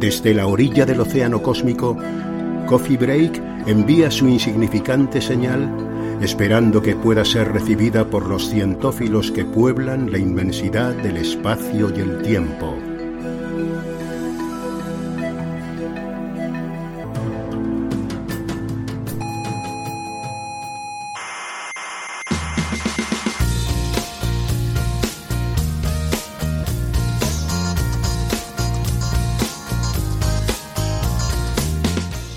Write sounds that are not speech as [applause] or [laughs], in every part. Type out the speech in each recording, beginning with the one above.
Desde la orilla del océano cósmico, Coffee Break envía su insignificante señal esperando que pueda ser recibida por los cientófilos que pueblan la inmensidad del espacio y el tiempo.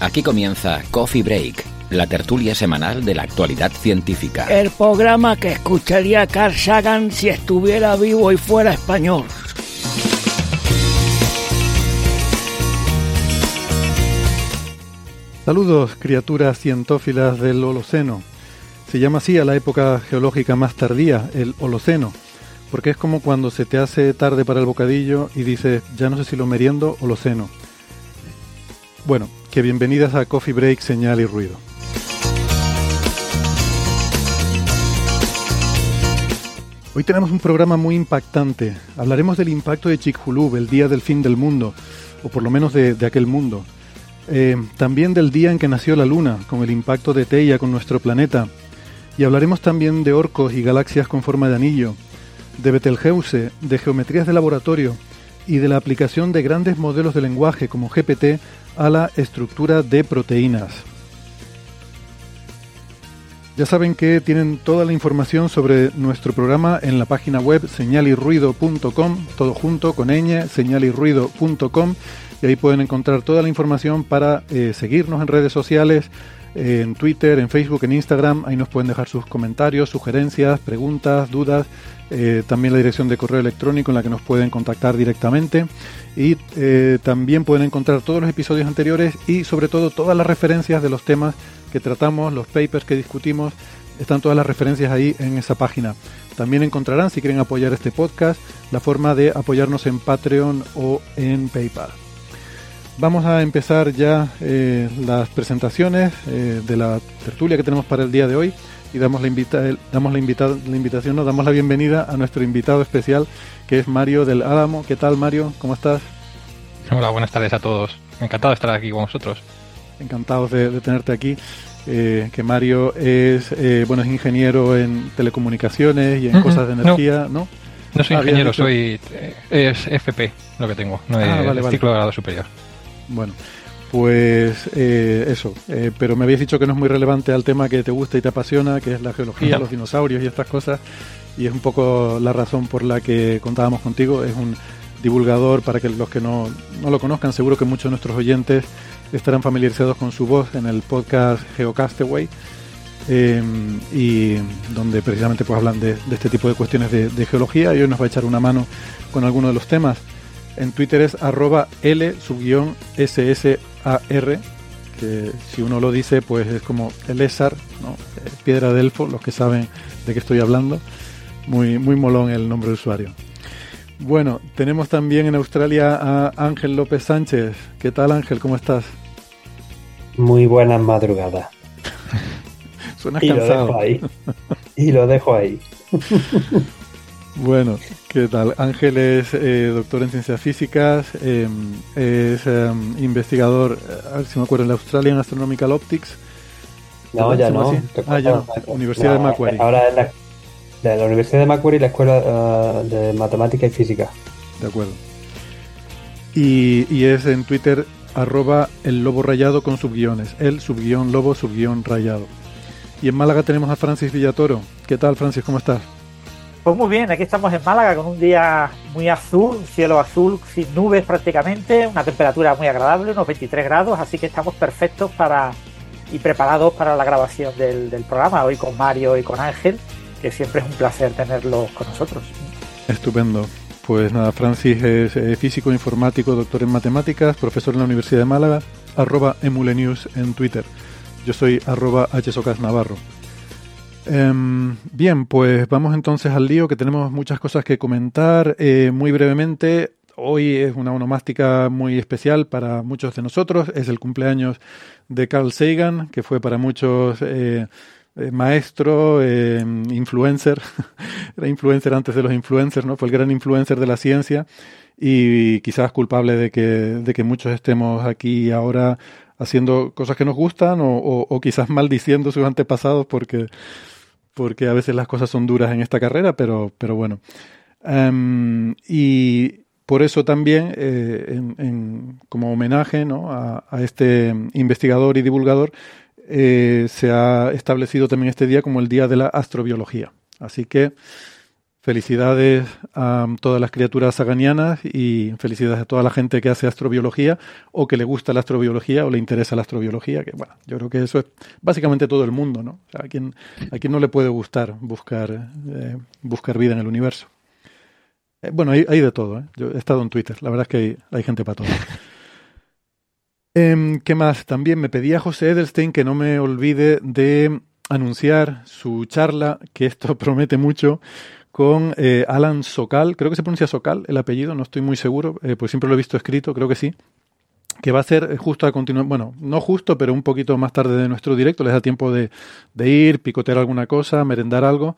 Aquí comienza Coffee Break, la tertulia semanal de la actualidad científica. El programa que escucharía Carl Sagan si estuviera vivo y fuera español. Saludos, criaturas cientófilas del Holoceno. Se llama así a la época geológica más tardía, el Holoceno, porque es como cuando se te hace tarde para el bocadillo y dices, ya no sé si lo meriendo o lo ceno. Bueno, que bienvenidas a Coffee Break, Señal y Ruido. Hoy tenemos un programa muy impactante. Hablaremos del impacto de Chicxulub, el día del fin del mundo, o por lo menos de, aquel mundo. Eh, también del día en que nació la Luna, con el impacto de Teia con nuestro planeta. Y hablaremos también de orcos y galaxias con forma de anillo, de Betelgeuse, de geometrías de laboratorio y de la aplicación de grandes modelos de lenguaje como GPT a la estructura de proteínas. Ya saben que tienen toda la información sobre nuestro programa en la página web señalirruido.com, todo junto con ñ, señalirruido.com, y ahí pueden encontrar toda la información para eh, seguirnos en redes sociales, eh, en Twitter, en Facebook, en Instagram. Ahí nos pueden dejar sus comentarios, sugerencias, preguntas, dudas. Eh, también la dirección de correo electrónico en la que nos pueden contactar directamente. Y eh, también pueden encontrar todos los episodios anteriores y sobre todo todas las referencias de los temas que tratamos, los papers que discutimos. Están todas las referencias ahí en esa página. También encontrarán, si quieren apoyar este podcast, la forma de apoyarnos en Patreon o en PayPal. Vamos a empezar ya eh, las presentaciones de la tertulia que tenemos para el día de hoy y damos la, invita damos la, invita la invitación, nos damos la bienvenida a nuestro invitado especial que es Mario del Álamo. ¿Qué tal Mario? ¿Cómo estás? Hola, buenas tardes a todos. Encantado de estar aquí con vosotros. Encantados de, de tenerte aquí. Eh, que Mario es eh, bueno es ingeniero en telecomunicaciones y en Uh -huh. cosas de energía, ¿no? No soy Ah, ingeniero, soy eh, es FP lo que tengo, no Ah, es vale, vale. ciclo de grado superior. Bueno, pues eh, eso. eh, pero me habías dicho que no es muy relevante al tema que te gusta y te apasiona, que es la geología, los dinosaurios y estas cosas. Y es un poco la razón por la que contábamos contigo. Es un divulgador para que los que no, no lo conozcan, seguro que muchos de nuestros oyentes estarán familiarizados con su voz en el podcast Geocastaway. eh, y donde precisamente pues hablan de, de este tipo de cuestiones de, de geología y hoy nos va a echar una mano con alguno de los temas. En Twitter es arroba L subguión SSAR, que si uno lo dice, pues es como el ESAR, ¿no? Eh, Piedra de Elfo, los que saben de qué estoy hablando. Muy, muy molón el nombre de usuario. Bueno, tenemos también en Australia a Ángel López Sánchez. ¿Qué tal Ángel? ¿Cómo estás? Muy buenas madrugadas. [laughs] Suenas [laughs] Y lo dejo ahí. Y lo dejo ahí. Bueno, ¿qué tal? Ángel es eh, doctor en ciencias físicas, eh, es eh, investigador, eh, a ver si me acuerdo, en la Australian Astronomical Optics. No, ya ¿Se llama no. Ah, ya no. Universidad de Macquarie. Ahora es la, de la Universidad de Macquarie y la Escuela eh, de Matemática y Física. De acuerdo. Y, y es en Twitter arroba el lobo rayado con subguiones, el subguión lobo subguión rayado. Y en Málaga tenemos a Francis Villatoro. ¿Qué tal, Francis? ¿Cómo estás? Pues muy bien, aquí estamos en Málaga con un día muy azul, cielo azul, sin nubes prácticamente, una temperatura muy agradable, unos 23 grados, así que estamos perfectos para y preparados para la grabación del, programa, hoy con Mario y con Ángel, que siempre es un placer tenerlos con nosotros. Estupendo. Pues nada, Francis es eh, físico informático, doctor en matemáticas, profesor en la Universidad de Málaga, arroba emulenews en Twitter. Yo soy arroba hsocasnavarro. Em, bien, pues vamos entonces al lío, que tenemos muchas cosas que comentar. Eh, muy brevemente, hoy es una onomástica muy especial para muchos de nosotros. Es el cumpleaños de Carl Sagan, que fue para muchos eh, eh, maestro, eh, influencer, [laughs] era influencer antes de los influencers, ¿no? Fue el gran influencer de la ciencia y quizás culpable de que, de que muchos estemos aquí ahora haciendo cosas que nos gustan o, o, quizás maldiciendo sus antepasados porque, porque a veces las cosas son duras en esta carrera, pero, pero bueno. Um, y por eso también, eh, como homenaje ¿no? a, a, este investigador y divulgador, eh, se ha establecido también este día como el Día de la Astrobiología. Así que felicidades a todas las criaturas saganianas y felicidades a toda la gente que hace astrobiología o que le gusta la astrobiología o le interesa la astrobiología, que bueno, yo creo que eso es básicamente todo el mundo, ¿no? O sea, a, quien, a quien no le puede gustar buscar, eh, buscar vida en el universo. Eh, bueno, hay, hay, de todo, ¿eh? Yo he estado en Twitter, la verdad es que hay, hay gente para todo. [laughs] Eh, ¿Qué más? También me pedía José Edelstein que no me olvide de anunciar su charla, que esto [laughs] promete mucho, con eh, Alan Sokal, creo que se pronuncia Sokal el apellido, no estoy muy seguro, eh, pues siempre lo he visto escrito, creo que sí, que va a ser justo a continuar, bueno, no justo, pero un poquito más tarde de nuestro directo, les da tiempo de, ir, picotear alguna cosa, merendar algo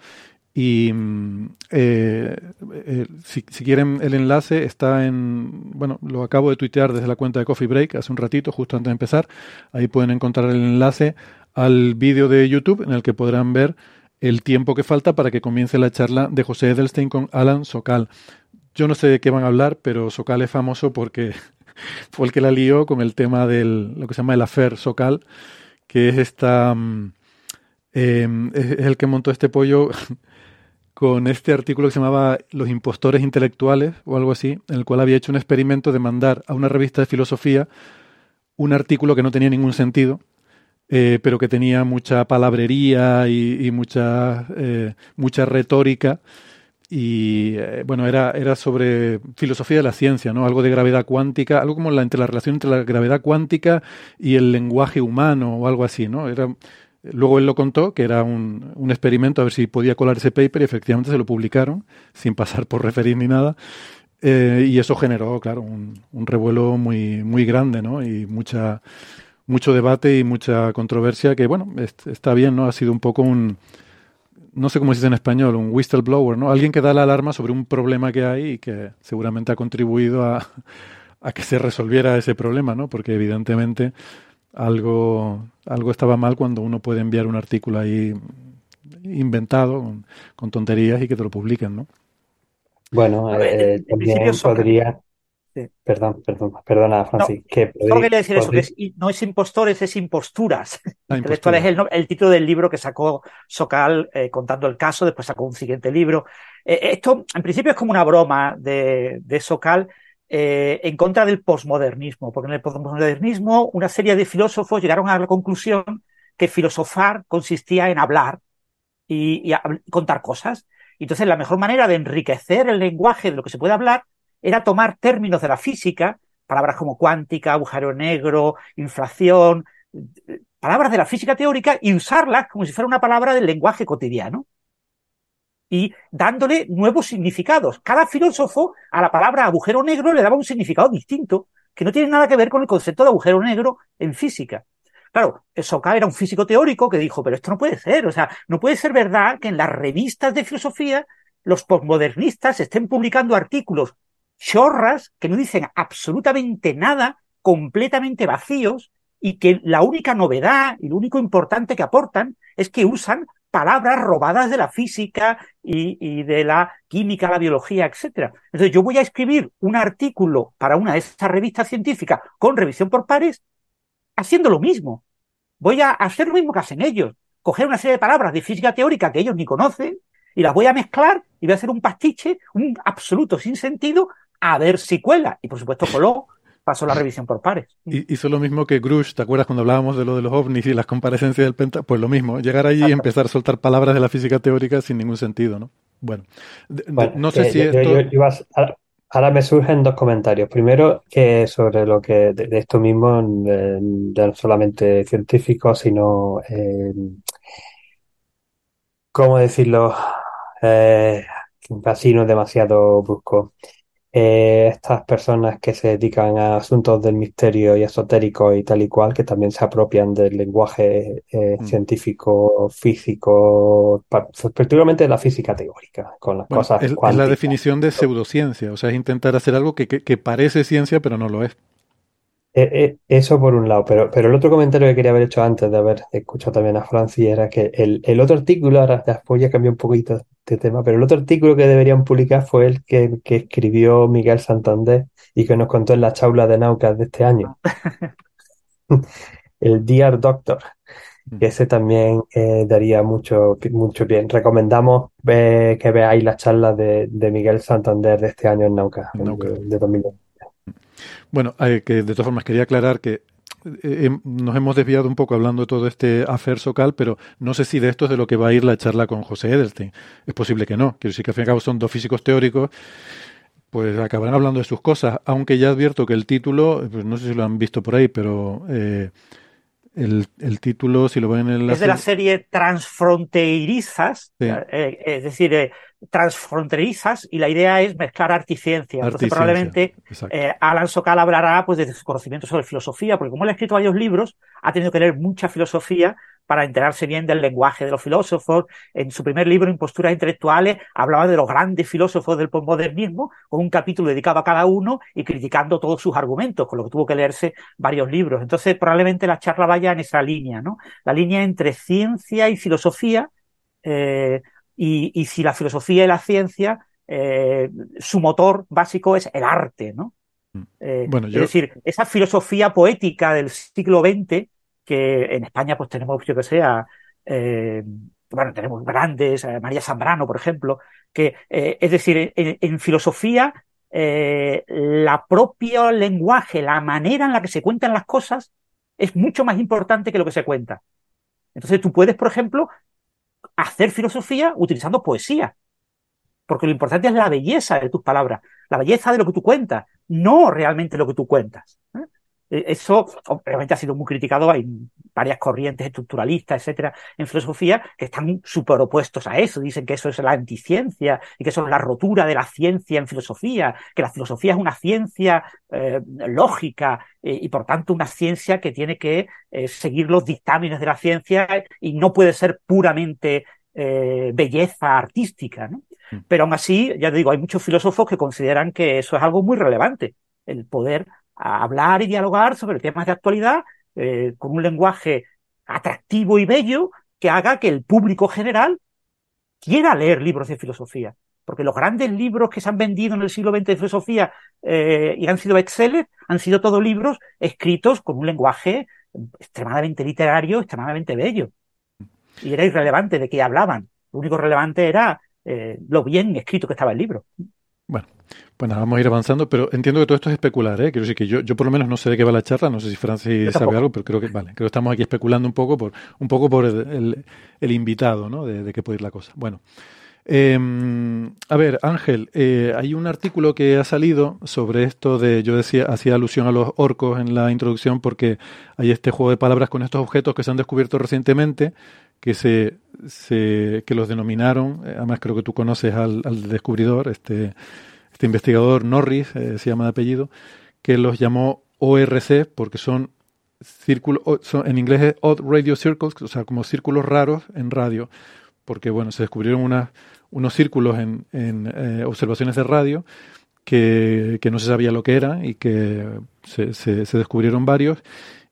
y eh, eh, si, si, quieren el enlace está en, bueno, lo acabo de tuitear desde la cuenta de Coffee Break hace un ratito, justo antes de empezar. Ahí pueden encontrar el enlace al vídeo de YouTube en el que podrán ver el tiempo que falta para que comience la charla de José Edelstein con Alan Sokal. Yo no sé de qué van a hablar, pero Sokal es famoso porque [laughs] fue el que la lió con el tema del lo que se llama el affair Sokal, que es esta eh, es el que montó este pollo [laughs] con este artículo que se llamaba Los impostores intelectuales o algo así, en el cual había hecho un experimento de mandar a una revista de filosofía un artículo que no tenía ningún sentido, eh, pero que tenía mucha palabrería y, mucha, eh, mucha retórica. Y eh, bueno, era, era sobre filosofía de la ciencia, ¿no? Algo de gravedad cuántica, algo como la, entre la relación entre la gravedad cuántica y el lenguaje humano o algo así, ¿no? Era Luego él lo contó, que era un, un, experimento, a ver si podía colar ese paper, y efectivamente se lo publicaron, sin pasar por referir ni nada. Y eso generó, claro, un, un, revuelo muy, muy grande, ¿no? Y mucha, mucho debate y mucha controversia, que bueno, está bien, ¿no? Ha sido un poco un, no sé cómo se dice en español, un whistleblower, ¿no? Alguien que da la alarma sobre un problema que hay y que seguramente ha contribuido a, a que se resolviera ese problema, ¿no? Porque evidentemente algo, algo estaba mal cuando uno puede enviar un artículo ahí inventado con, con tonterías y que te lo publiquen, ¿no? Bueno, eh, también podría... Sí. Perdón, perdón, perdona, Francis. No, que solo quería decir eso, que es, no es impostores, es imposturas. Ah, [laughs] es el, el, título del libro que sacó Socal eh, contando el caso, después sacó un siguiente libro. Eh, esto, en principio, es como una broma de, de Socal, eh, en contra del posmodernismo, porque en el posmodernismo una serie de filósofos llegaron a la conclusión que filosofar consistía en hablar y, y a, contar cosas. Entonces, la mejor manera de enriquecer el lenguaje de lo que se puede hablar era tomar términos de la física, palabras como cuántica, agujero negro, inflación, palabras de la física teórica y usarlas como si fuera una palabra del lenguaje cotidiano y dándole nuevos significados. Cada filósofo a la palabra agujero negro le daba un significado distinto que no tiene nada que ver con el concepto de agujero negro en física. Claro, Soka era un físico teórico que dijo, pero esto no puede ser, o sea, no puede ser verdad que en las revistas de filosofía los postmodernistas estén publicando artículos chorras que no dicen absolutamente nada, completamente vacíos, y que la única novedad y lo único importante que aportan es que usan palabras robadas de la física y, de la química, la biología, etc. Entonces yo voy a escribir un artículo para una de estas revistas científicas con revisión por pares haciendo lo mismo. Voy a hacer lo mismo que hacen ellos. Coger una serie de palabras de física teórica que ellos ni conocen y las voy a mezclar y voy a hacer un pastiche, un absoluto sin sentido, a ver si cuela. Y por supuesto coló pasó la revisión por pares. Hizo lo mismo que Grush, ¿te acuerdas cuando hablábamos de lo de los ovnis y las comparecencias del Penta? Pues lo mismo, llegar allí y empezar a soltar palabras de la física teórica sin ningún sentido, ¿no? Bueno, no sé si esto... ahora me surgen dos comentarios. Primero, que sobre lo que de, esto mismo, no solamente científicos, sino, eh, ¿cómo decirlo? Eh, así no es demasiado brusco. Eh, estas personas que se dedican a asuntos del misterio y esotérico y tal y cual, que también se apropian del lenguaje eh, mm. científico, físico, particularmente de la física teórica, con las cosas es, es, la definición de pseudociencia, o sea, es intentar hacer algo que, que parece ciencia, pero no lo es. Eh, eh, eso por un lado, pero, pero el otro comentario que quería haber hecho antes de haber escuchado también a Francis era que el, el otro artículo, ahora después ya cambió un poquito de tema, pero el otro artículo que deberían publicar fue el que, que escribió Miguel Santander y que nos contó en la chaula de Naucas de este año. [laughs] el Dear Doctor, mm. que ese también eh, daría mucho, mucho bien. Recomendamos que veáis las charlas de, de, Miguel Santander de este año en Naucas, de, de 2020. Bueno, que de todas formas quería aclarar que eh, nos hemos desviado un poco hablando de todo este afer socal, pero no sé si de esto es de lo que va a ir la charla con José Edelstein. Es posible que no. Quiero decir que al fin y al cabo son dos físicos teóricos, pues acabarán hablando de sus cosas, aunque ya advierto que el título, pues no sé si lo han visto por ahí, pero eh, el, el, título, si lo ven en la Es de la serie Transfronterizas, eh, es decir, transfronterizas y la idea es mezclar arte y ciencia. Entonces probablemente eh, Alan Sokal hablará pues de su conocimiento sobre filosofía, porque como él ha escrito varios libros, ha tenido que leer mucha filosofía para enterarse bien del lenguaje de los filósofos. En su primer libro, Imposturas Intelectuales, hablaba de los grandes filósofos del postmodernismo, con un capítulo dedicado a cada uno y criticando todos sus argumentos, con lo que tuvo que leerse varios libros. Entonces, probablemente la charla vaya en esa línea, ¿no? La línea entre ciencia y filosofía, eh, y, si la filosofía y la ciencia, eh, su motor básico es el arte, ¿no? Mm. Eh, es decir, esa filosofía poética del siglo XX, que en España pues tenemos, yo que sea, eh, bueno, tenemos grandes, María Zambrano, por ejemplo, que, es decir, en, filosofía, la propia lenguaje, la manera en la que se cuentan las cosas, es mucho más importante que lo que se cuenta. Entonces tú puedes, por ejemplo, hacer filosofía utilizando poesía. Porque lo importante es la belleza de tus palabras, la belleza de lo que tú cuentas, no realmente lo que tú cuentas. ¿eh? E, eso obviamente ha sido muy criticado, hay varias corrientes estructuralistas, etcétera, en filosofía que están súper opuestos a eso, dicen que eso es la anticiencia y que eso es la rotura de la ciencia en filosofía, que la filosofía es una ciencia eh, lógica eh, y por tanto una ciencia que tiene que eh, seguir los dictámenes de la ciencia y no puede ser puramente belleza artística, ¿no? Mm. Pero aún así, ya te digo, hay muchos filósofos que consideran que eso es algo muy relevante, el poder a hablar y dialogar sobre temas de actualidad eh, con un lenguaje atractivo y bello que haga que el público general quiera leer libros de filosofía. Porque los grandes libros que se han vendido en el siglo XX de filosofía eh, y han sido excelentes han sido todos libros escritos con un lenguaje extremadamente literario, extremadamente bello. Y era irrelevante de qué hablaban. Lo único relevante era eh, lo bien escrito que estaba el libro. Bueno, nada, vamos a ir avanzando, pero entiendo que todo esto es especular, ¿eh? Quiero decir que yo, yo por lo menos no sé de qué va la charla, no sé si Francis sabe algo, pero creo que, vale, creo que estamos aquí especulando un poco por, un poco por el, el, invitado, ¿no? De, de, qué puede ir la cosa. Bueno, eh, a ver, Ángel, eh, hay un artículo que ha salido sobre esto de, yo decía, hacía alusión a los orcos en la introducción porque hay este juego de palabras con estos objetos que se han descubierto recientemente, que se, se que los denominaron, eh, además creo que tú conoces al, al descubridor, este este investigador Norris, eh, se llama de apellido, que los llamó ORC porque son círculos, en inglés es Odd Radio Circles, o sea, como círculos raros en radio, porque bueno, se descubrieron unos círculos en, eh, observaciones de radio que, no se sabía lo que eran y que se, se, descubrieron varios.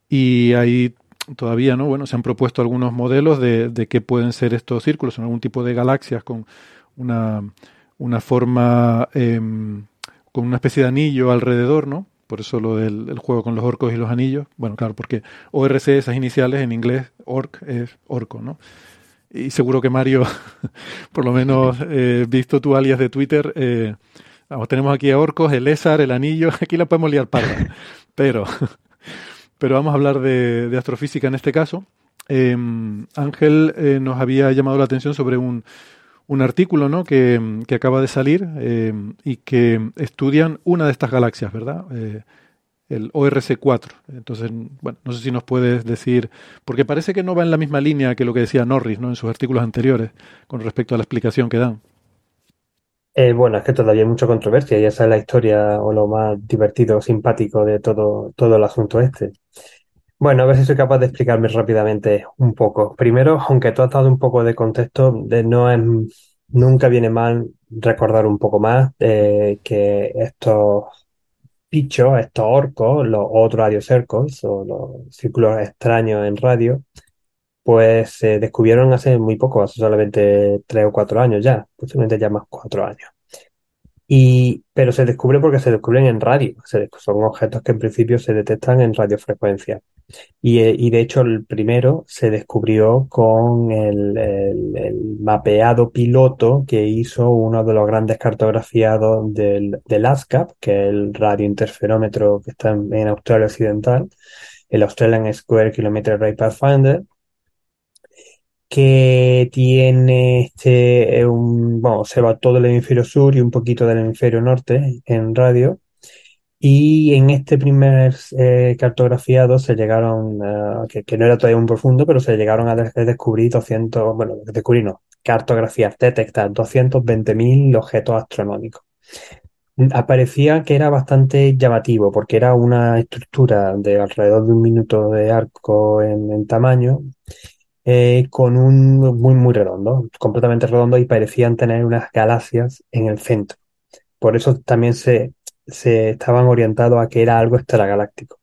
Y ahí todavía no bueno se han propuesto algunos modelos de, de qué pueden ser estos círculos son algún tipo de galaxias con una una forma em, con una especie de anillo alrededor, ¿no? Por eso lo del juego con los orcos y los anillos. Bueno, claro, porque ORC, esas iniciales en inglés, orc es orco, ¿no? Y seguro que Mario, [laughs] por lo menos [laughs] eh, visto tu alias de Twitter, eh, vamos, tenemos aquí a orcos, el Esar, el anillo, [laughs] aquí la podemos liar parda. pero, pero vamos a hablar de, astrofísica en este caso. Em, Ángel eh, nos había llamado la atención sobre un, un artículo ¿no? que, que, acaba de salir em, y que estudian una de estas galaxias, ¿verdad? Eh, el ORC4. Entonces, bueno, no sé si nos puedes decir, porque parece que no va en la misma línea que lo que decía Norris ¿no? en sus artículos anteriores con respecto a la explicación que dan. Eh, bueno, es que todavía hay mucha controversia y esa es la historia o lo más divertido, simpático de todo, todo el asunto este. Bueno, a ver si soy capaz de explicarme rápidamente un poco. Primero, aunque tú has dado un poco de contexto, no es, nunca viene mal recordar un poco más eh, que estos bichos, estos orcos, los otros radiocercos o los círculos extraños en radio, pues se descubrieron hace muy poco, hace solamente tres o cuatro años ya, posiblemente ya más cuatro años. Y, pero se descubre porque se descubren en radio, son objetos que en principio se detectan en radiofrecuencia. Y, eh, y de hecho el primero se descubrió con el, mapeado piloto que hizo uno de los grandes cartografiados del, del ASCAP, que es el radiointerferómetro que está en, Australia Occidental, el Australian Square Kilometer Array Pathfinder, que tiene este, eh, un, bueno, observa todo el hemisferio sur y un poquito del hemisferio norte en radio. Y en este primer eh, cartografiado se llegaron, que, no era todavía un profundo, pero se llegaron a, descubrir 200, bueno, descubrir no, cartografiar, detectar 220.000 objetos astronómicos. Aparecía que era bastante llamativo porque era una estructura de alrededor de un minuto de arco en, en tamaño eh, con un muy, muy redondo, completamente redondo y parecían tener unas galaxias en el centro. Por eso también se, se estaban orientados a que era algo extragaláctico.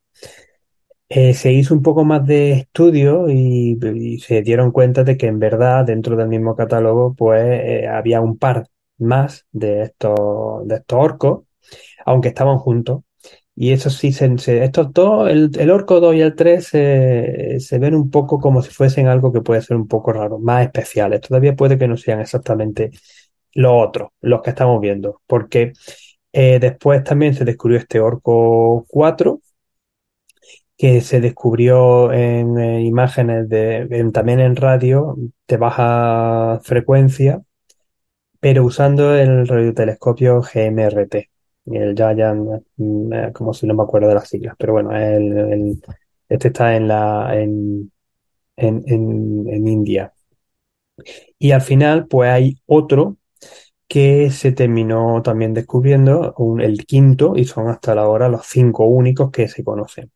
Eh, se hizo un poco más de estudio y, se dieron cuenta de que en verdad dentro del mismo catálogo pues eh, había un par más de estos, de estos orcos, aunque estaban juntos, y eso sí, se, estos dos, el, el, Orco 2 y el 3 se ven un poco como si fuesen algo que puede ser un poco raro, más especiales. Todavía puede que no sean exactamente los otros, los que estamos viendo, porque eh, después también se descubrió este Orco 4, que se descubrió en eh, imágenes de, también en radio de baja frecuencia, pero usando el radiotelescopio GMRT el Giant, mm, eh, como si no me acuerdo de las siglas, pero bueno, el, este está en la en, en, en, India. Y al final, pues hay otro que se terminó también descubriendo, el quinto, y son hasta la hora los cinco únicos que se conocen.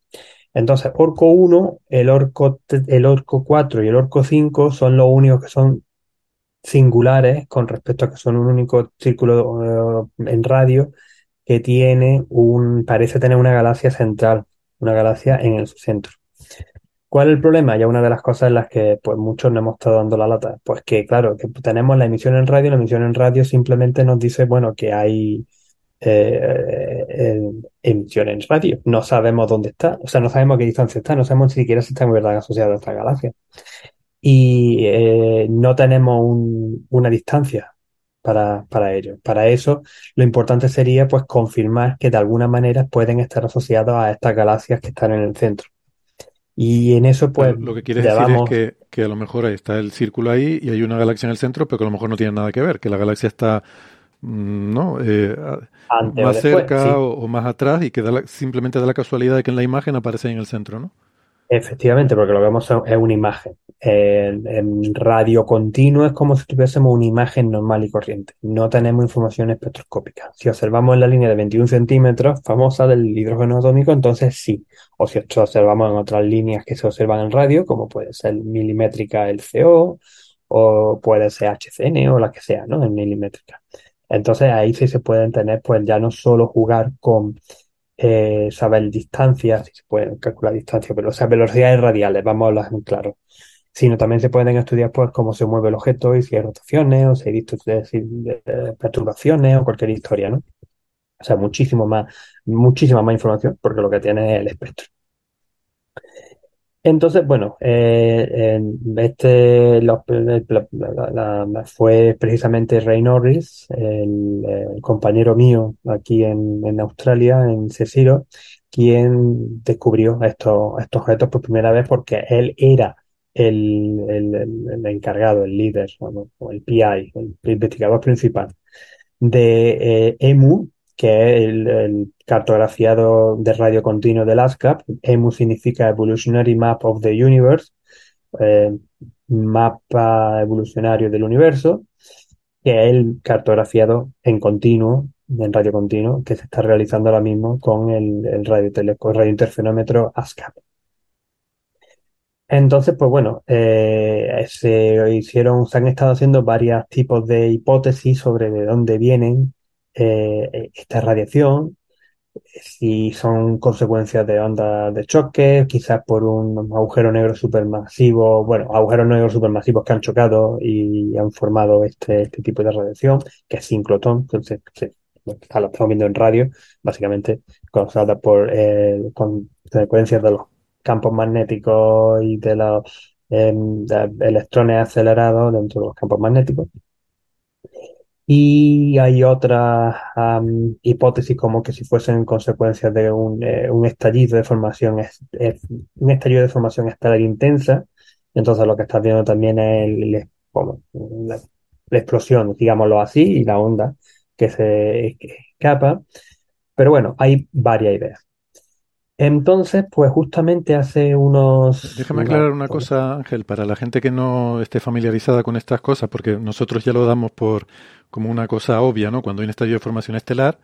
Entonces, Orco 1, el Orco, el Orco 4 y el Orco 5 son los únicos que son singulares con respecto a que son un único círculo eh, en radio que tiene un, parece tener una galaxia central, una galaxia en el centro. ¿Cuál es el problema? Ya una de las cosas en las que pues muchos no hemos estado dando la lata. Pues que claro, que tenemos la emisión en radio, la emisión en radio simplemente nos dice, bueno, que hay eh, emisión en radio. No sabemos dónde está, o sea, no sabemos qué distancia está, no sabemos ni siquiera si está en verdad asociada a esta galaxia. Y eh, no tenemos una distancia para, para ello. Para eso, lo importante sería pues confirmar que de alguna manera pueden estar asociados a estas galaxias que están en el centro. Y en eso, pues. lo que quiere decir es que, a lo mejor ahí está el círculo ahí y hay una galaxia en el centro, pero que a lo mejor no tiene nada que ver, que la galaxia está mm, ¿no? Eh, más cerca o, más atrás y que simplemente da la casualidad de que en la imagen aparece en el centro, ¿no? Efectivamente, porque lo que vemos es una imagen. En, radio continuo es como si tuviésemos una imagen normal y corriente. No tenemos información espectroscópica. Si observamos en la línea de 21 centímetros, famosa del hidrógeno atómico, entonces sí. O si observamos en otras líneas que se observan en radio, como puede ser milimétrica el CO, o puede ser HCN o la que sea, ¿no? En milimétrica. Entonces ahí sí se pueden tener, pues ya no solo jugar con eh, saber distancias, si se pueden calcular distancias, pero o sea, velocidades radiales, vamos a hablar en claro. Sino también se pueden estudiar pues cómo se mueve el objeto y si hay rotaciones o si hay perturbaciones o cualquier historia, ¿no? O sea, muchísimo más, muchísima más información porque lo que tiene es el espectro. Entonces, bueno, eh, este fue precisamente Ray Norris, el, compañero mío aquí en, Australia, en Cesiro, quien descubrió estos, estos objetos por primera vez porque él era el, encargado, el líder, o el PI, el investigador principal de EMU, eh, e que es el, cartografiado de radio continuo del ASCAP. EMU significa Evolutionary Map of the Universe, eh, mapa evolucionario del universo, que es el cartografiado en continuo, en radio continuo, que se está realizando ahora mismo con el, el radio, interferómetro ASCAP. Entonces, pues bueno, eh, se hicieron, se han estado haciendo varios tipos de hipótesis sobre de dónde vienen eh, esta radiación, si son consecuencias de ondas de choque, quizás por un agujero negro supermasivo, bueno, agujeros negros supermasivos que han chocado y han formado este, este tipo de radiación, que es sinclotón, entonces lo estamos viendo en radio, básicamente causada por eh, consecuencias de los campos magnéticos y de los em, electrones acelerados dentro de los campos magnéticos. Y hay otras hipótesis como que si fuesen consecuencias de un, eh, estallido de formación, es, un estallido de formación estelar intensa. Entonces lo que estás viendo también es la, explosión, digámoslo así, y la onda que se escapa. Pero bueno, hay varias ideas. Entonces, pues justamente hace unos... Déjame aclarar una cosa, Ángel, para la gente que no esté familiarizada con estas cosas, porque nosotros ya lo damos por como una cosa obvia, ¿no? Cuando hay un estallido de formación estelar,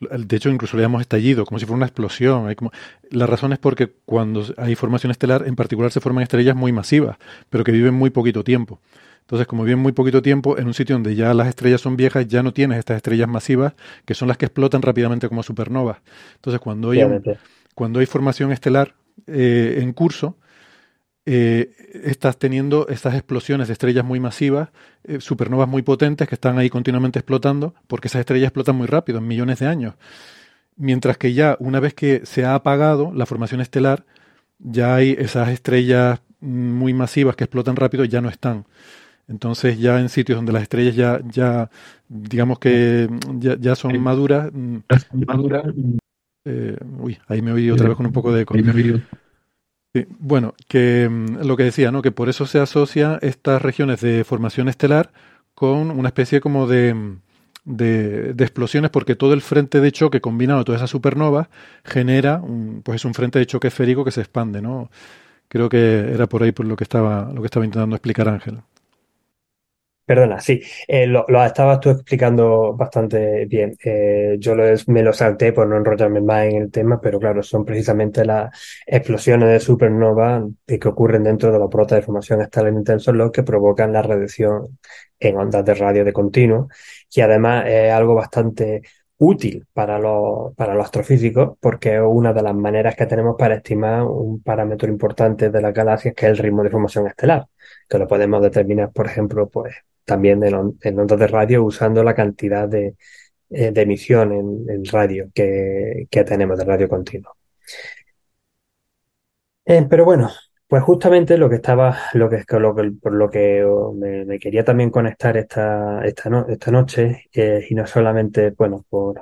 de hecho incluso le damos estallido, como si fuera una explosión. Hay como... La razón es porque cuando hay formación estelar, en particular se forman estrellas muy masivas, pero que viven muy poquito tiempo. Entonces, como viven muy poquito tiempo, en un sitio donde ya las estrellas son viejas, ya no tienes estas estrellas masivas, que son las que explotan rápidamente como supernovas. Entonces, cuando hay un cuando hay formación estelar eh, en curso, eh, estás teniendo estas explosiones de estrellas muy masivas, eh, supernovas muy potentes que están ahí continuamente explotando, porque esas estrellas explotan muy rápido, en millones de años. Mientras que ya una vez que se ha apagado la formación estelar, ya hay esas estrellas muy masivas que explotan rápido, ya no están. Entonces ya en sitios donde las estrellas ya, ya digamos que ya, ya son maduras, maduras eh, uy, ahí me oí otra vez con un poco de eco. bueno, que mm, lo que decía, ¿no? Que por eso se asocia estas regiones de formación estelar con una especie como de, mm, de, explosiones, porque todo el frente de choque combinado, toda esa supernova, genera un, pues un frente de choque esférico que se expande, ¿no? Creo que era por ahí por lo que estaba, lo que estaba intentando explicar Ángel. Perdona, sí, eh, lo, estabas tú explicando bastante bien. Eh, yo me lo salté por no enrollarme más en el tema, pero claro, son precisamente las explosiones de supernova que ocurren dentro de los brotes de formación estelar intensos los que provocan la radiación en ondas de radio de continuo, y además es algo bastante útil para los, para los astrofísicos porque es una de las maneras que tenemos para estimar un parámetro importante de las galaxias que es el ritmo de formación estelar, que lo podemos determinar, por ejemplo, pues también en, ondas de radio usando la cantidad de, eh, emisión en, radio que, tenemos de radio continuo. Eh, pero bueno, pues justamente lo que estaba, lo que, lo por lo que me, quería también conectar esta, esta, esta noche, eh, y no solamente, bueno, por,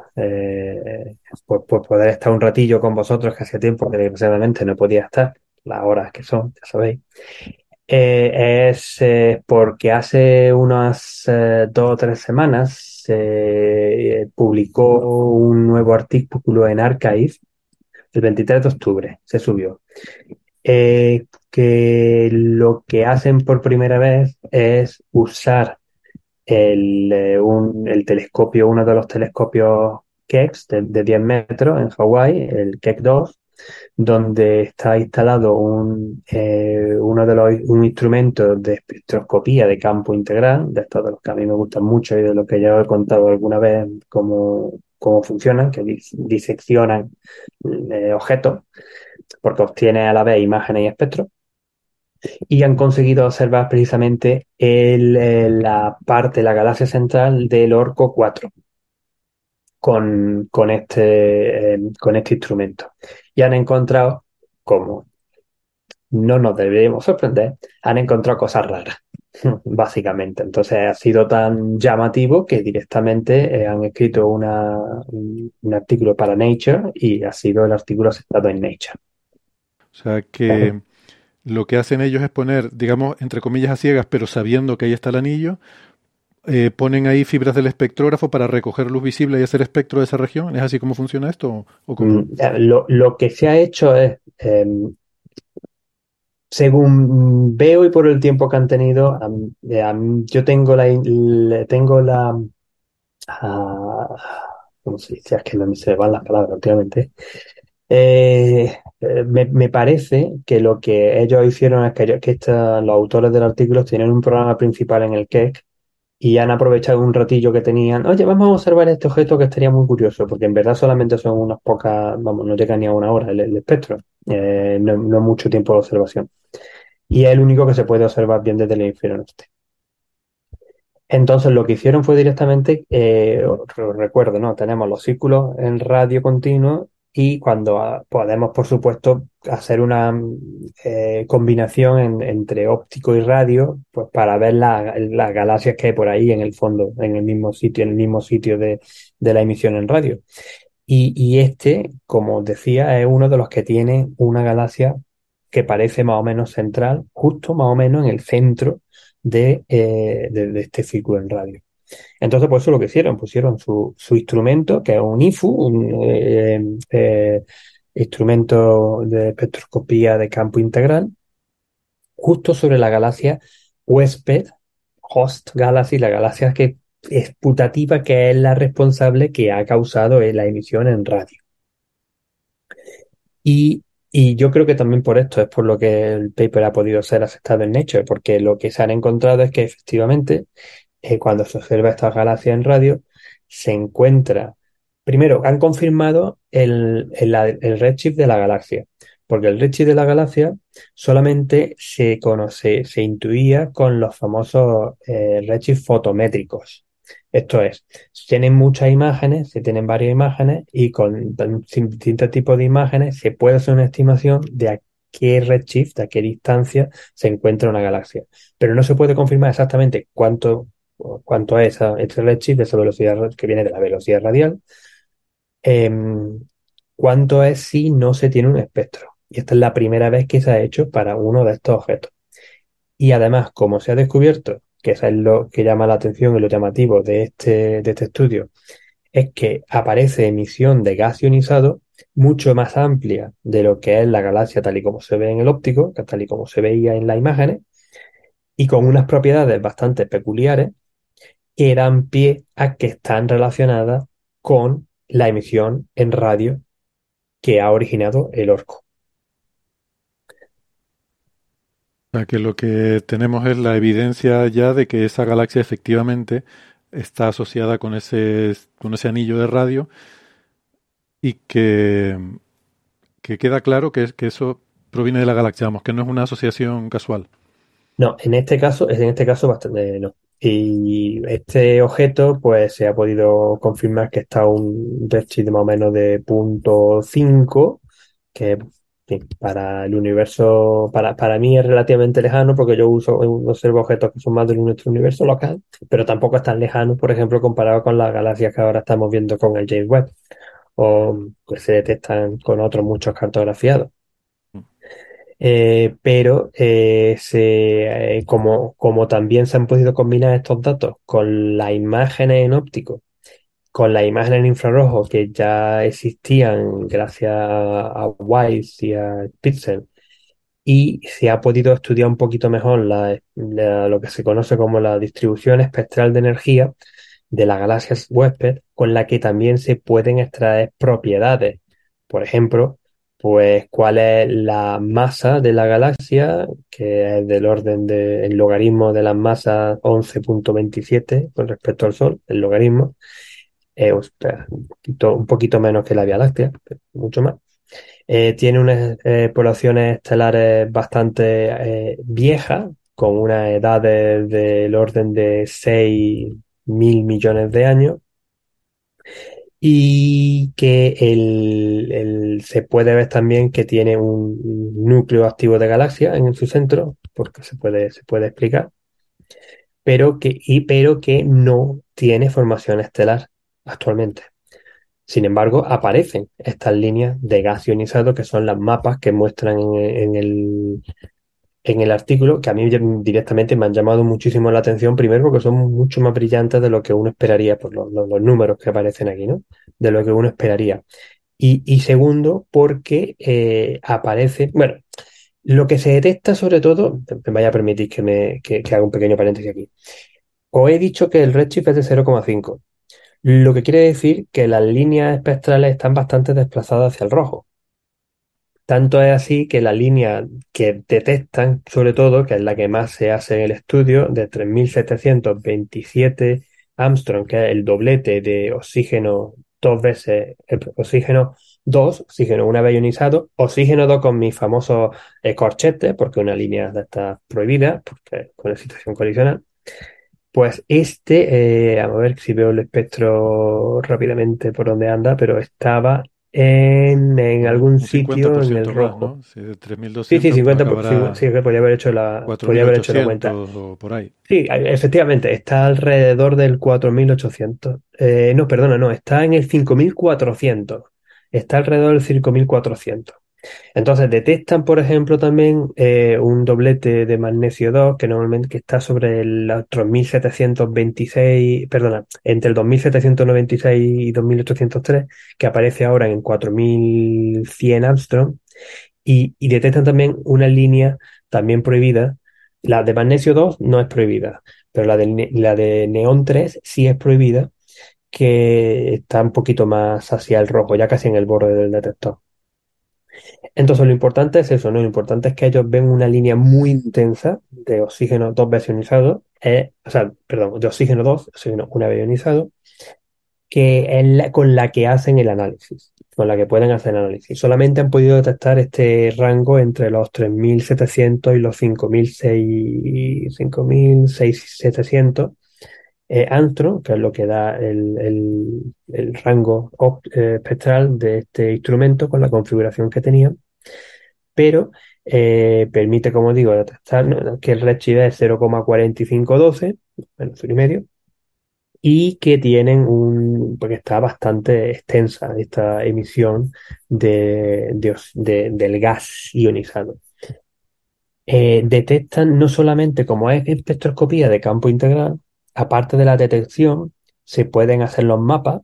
por, por, poder estar un ratillo con vosotros, que hacía tiempo que desgraciadamente no podía estar, las horas que son, ya sabéis, eh, es eh, porque hace unas eh, dos o tres semanas se publicó un nuevo artículo en Archive, el 23 de octubre se subió, que lo que hacen por primera vez es usar el, el telescopio, uno de los telescopios Keck de, de 10 metros en Hawái, el Keck 2, donde está instalado un, eh, uno de los un instrumento de espectroscopía de campo integral, de estos de los que a mí me gustan mucho y de los que ya he contado alguna vez cómo, cómo funcionan, que diseccionan eh, objetos, porque obtiene a la vez imágenes y espectros. Y han conseguido observar precisamente el, la parte, la galaxia central del Orco 4 con, con, este, eh, con este instrumento. Y han encontrado cómo no nos deberíamos sorprender, han encontrado cosas raras, [laughs] básicamente. Entonces ha sido tan llamativo que directamente eh, han escrito una, un, artículo para Nature y ha sido el artículo aceptado en Nature. O sea que lo que hacen ellos es poner, digamos, entre comillas a ciegas, pero sabiendo que ahí está el anillo, eh, ponen ahí fibras del espectrógrafo para recoger luz visible y hacer espectro de esa región. ¿Es así como funciona esto? Mm, lo, que se ha hecho es, em, según veo y por el tiempo que han tenido, yo tengo la, tengo la, uh, ¿cómo se dice? Es que no me se van las palabras últimamente. Eh, eh, me, parece que lo que ellos hicieron es que, que los autores del artículo tienen un programa principal en el KEC y han aprovechado un ratillo que tenían. Oye, vamos a observar este objeto que estaría muy curioso, porque en verdad solamente son unas pocas, vamos, no llega ni a una hora el, espectro, eh, no, no, mucho tiempo de observación. Y es el único que se puede observar bien desde el hemisferio norte. Entonces lo que hicieron fue directamente, eh, recuerdo, ¿no? Tenemos los círculos en radio continuo y cuando ah, podemos, por supuesto, hacer una eh, combinación entre óptico y radio, pues para ver las galaxias que hay por ahí en el fondo, en el mismo sitio, en el mismo sitio de, la emisión en radio. Y, este, como decía, es uno de los que tiene una galaxia que parece más o menos central, justo más o menos en el centro de, eh, de este círculo en radio. Entonces, por eso lo que hicieron, pusieron su, su instrumento, que es un IFU, un eh, eh, instrumento de espectroscopía de campo integral, justo sobre la galaxia huésped, host galaxy, la galaxia que es putativa, que es la responsable que ha causado la emisión en radio. Y, y yo creo que también por esto es por lo que el paper ha podido ser aceptado en Nature, porque lo que se han encontrado es que efectivamente eh, cuando se observa esta galaxia en radio, se encuentra, primero, han confirmado el, el, redshift de la galaxia, porque el redshift de la galaxia solamente se conoce, se intuía con los famosos eh, redshift fotométricos. Esto es, se tienen muchas imágenes, se tienen varias imágenes y con distintos tipos de imágenes se puede hacer una estimación de a qué redshift, a qué distancia se encuentra una galaxia. Pero no se puede confirmar exactamente cuánto cuanto a esa, ese redshift, esa velocidad que viene de la velocidad radial, em, cuánto es si no se tiene un espectro. Y esta es la primera vez que se ha hecho para uno de estos objetos. Y además, como se ha descubierto, que eso es lo que llama la atención y lo llamativo de este, de este estudio, es que aparece emisión de gas ionizado mucho más amplia de lo que es la galaxia tal y como se ve en el óptico, tal y como se veía en las imágenes, y con unas propiedades bastante peculiares que dan pie a que están relacionadas con la emisión en radio que ha originado el orco. O sea, que lo que tenemos es la evidencia ya de que esa galaxia efectivamente está asociada con ese, con ese anillo de radio y que, que queda claro que, que eso proviene de la galaxia, vamos, que no es una asociación casual. No, en este caso, en este caso bastante no. Y este objeto, pues se ha podido confirmar que está a un redshift más o menos de punto .5, que para el universo, para, para mí es relativamente lejano porque yo uso, observo objetos que son más de nuestro universo local, pero tampoco es tan lejano, por ejemplo, comparado con las galaxias que ahora estamos viendo con el James Webb o que se detectan con otros muchos cartografiados. Eh, pero eh, se, eh, como, como también se han podido combinar estos datos con las imágenes en óptico, con las imágenes en infrarrojo que ya existían gracias a WISE y a Pixel, y se ha podido estudiar un poquito mejor la, lo que se conoce como la distribución espectral de energía de las galaxias huésped, con la que también se pueden extraer propiedades. Por ejemplo, pues cuál es la masa de la galaxia, que es del orden del logaritmo de las masas 11.27 con respecto al Sol, el logaritmo, es un, poquito, menos que la Vía Láctea, mucho más. Eh, tiene unas eh, poblaciones estelares bastante eh, viejas, con una edad del orden de 6 mil millones de años y que el, se puede ver también que tiene un núcleo activo de galaxia en su centro, porque se puede, se puede explicar, pero que, y, pero que no tiene formación estelar actualmente. Sin embargo, aparecen estas líneas de gas ionizado que son las mapas que muestran en el, en el artículo, que a mí directamente me han llamado muchísimo la atención, primero porque son mucho más brillantes de lo que uno esperaría por los, números que aparecen aquí, ¿no? De lo que uno esperaría. Y, segundo, porque eh, aparece, bueno, lo que se detecta sobre todo, me vaya a permitir que, me, que, haga un pequeño paréntesis aquí. Os he dicho que el redshift es de 0,5, lo que quiere decir que las líneas espectrales están bastante desplazadas hacia el rojo. Tanto es así que la línea que detectan, sobre todo, que es la que más se hace en el estudio, de 3727 Armstrong, que es el doblete de oxígeno dos veces, oxígeno 2, oxígeno una vez ionizado, oxígeno 2 con mi famoso eh, corchete, porque una línea estas prohibida, porque con la situación colisional. Pues este, eh, a ver si veo el espectro rápidamente por donde anda, pero estaba en, en algún sitio en el rojo. Sí, de 3200 sí, sí, 50, sí, que podría haber hecho la, podría haber hecho la cuenta. por ahí. Sí, efectivamente, está alrededor del 4800. Eh, no, perdona, no, está en el 5400. Está alrededor del 5400. Entonces detectan, por ejemplo, también eh, un doblete de magnesio 2 que normalmente está sobre los 3726, perdona, entre el 2796 y 2803, que aparece ahora en 4100 Armstrong, y, y detectan también una línea también prohibida. La de magnesio 2 no es prohibida, pero la de, la de neón 3 sí es prohibida, que está un poquito más hacia el rojo, ya casi en el borde del detector. Entonces lo importante es eso, ¿no? Lo importante es que ellos ven una línea muy intensa de oxígeno 2 veces ionizado, eh, o sea, perdón, de oxígeno 2, oxígeno una vez ionizado, que es con la que hacen el análisis, con la que pueden hacer el análisis. Solamente han podido detectar este rango entre los 3.700 y los 5.600 eh, antro, que es lo que da el, rango eh, espectral de este instrumento con la configuración que tenía, pero eh, permite, como digo, detectar que el redshift es 0,4512, menos y medio, y que tienen un, porque está bastante extensa esta emisión de, del gas ionizado. detectan no solamente como es espectroscopía de campo integral, aparte de la detección, se pueden hacer los mapas.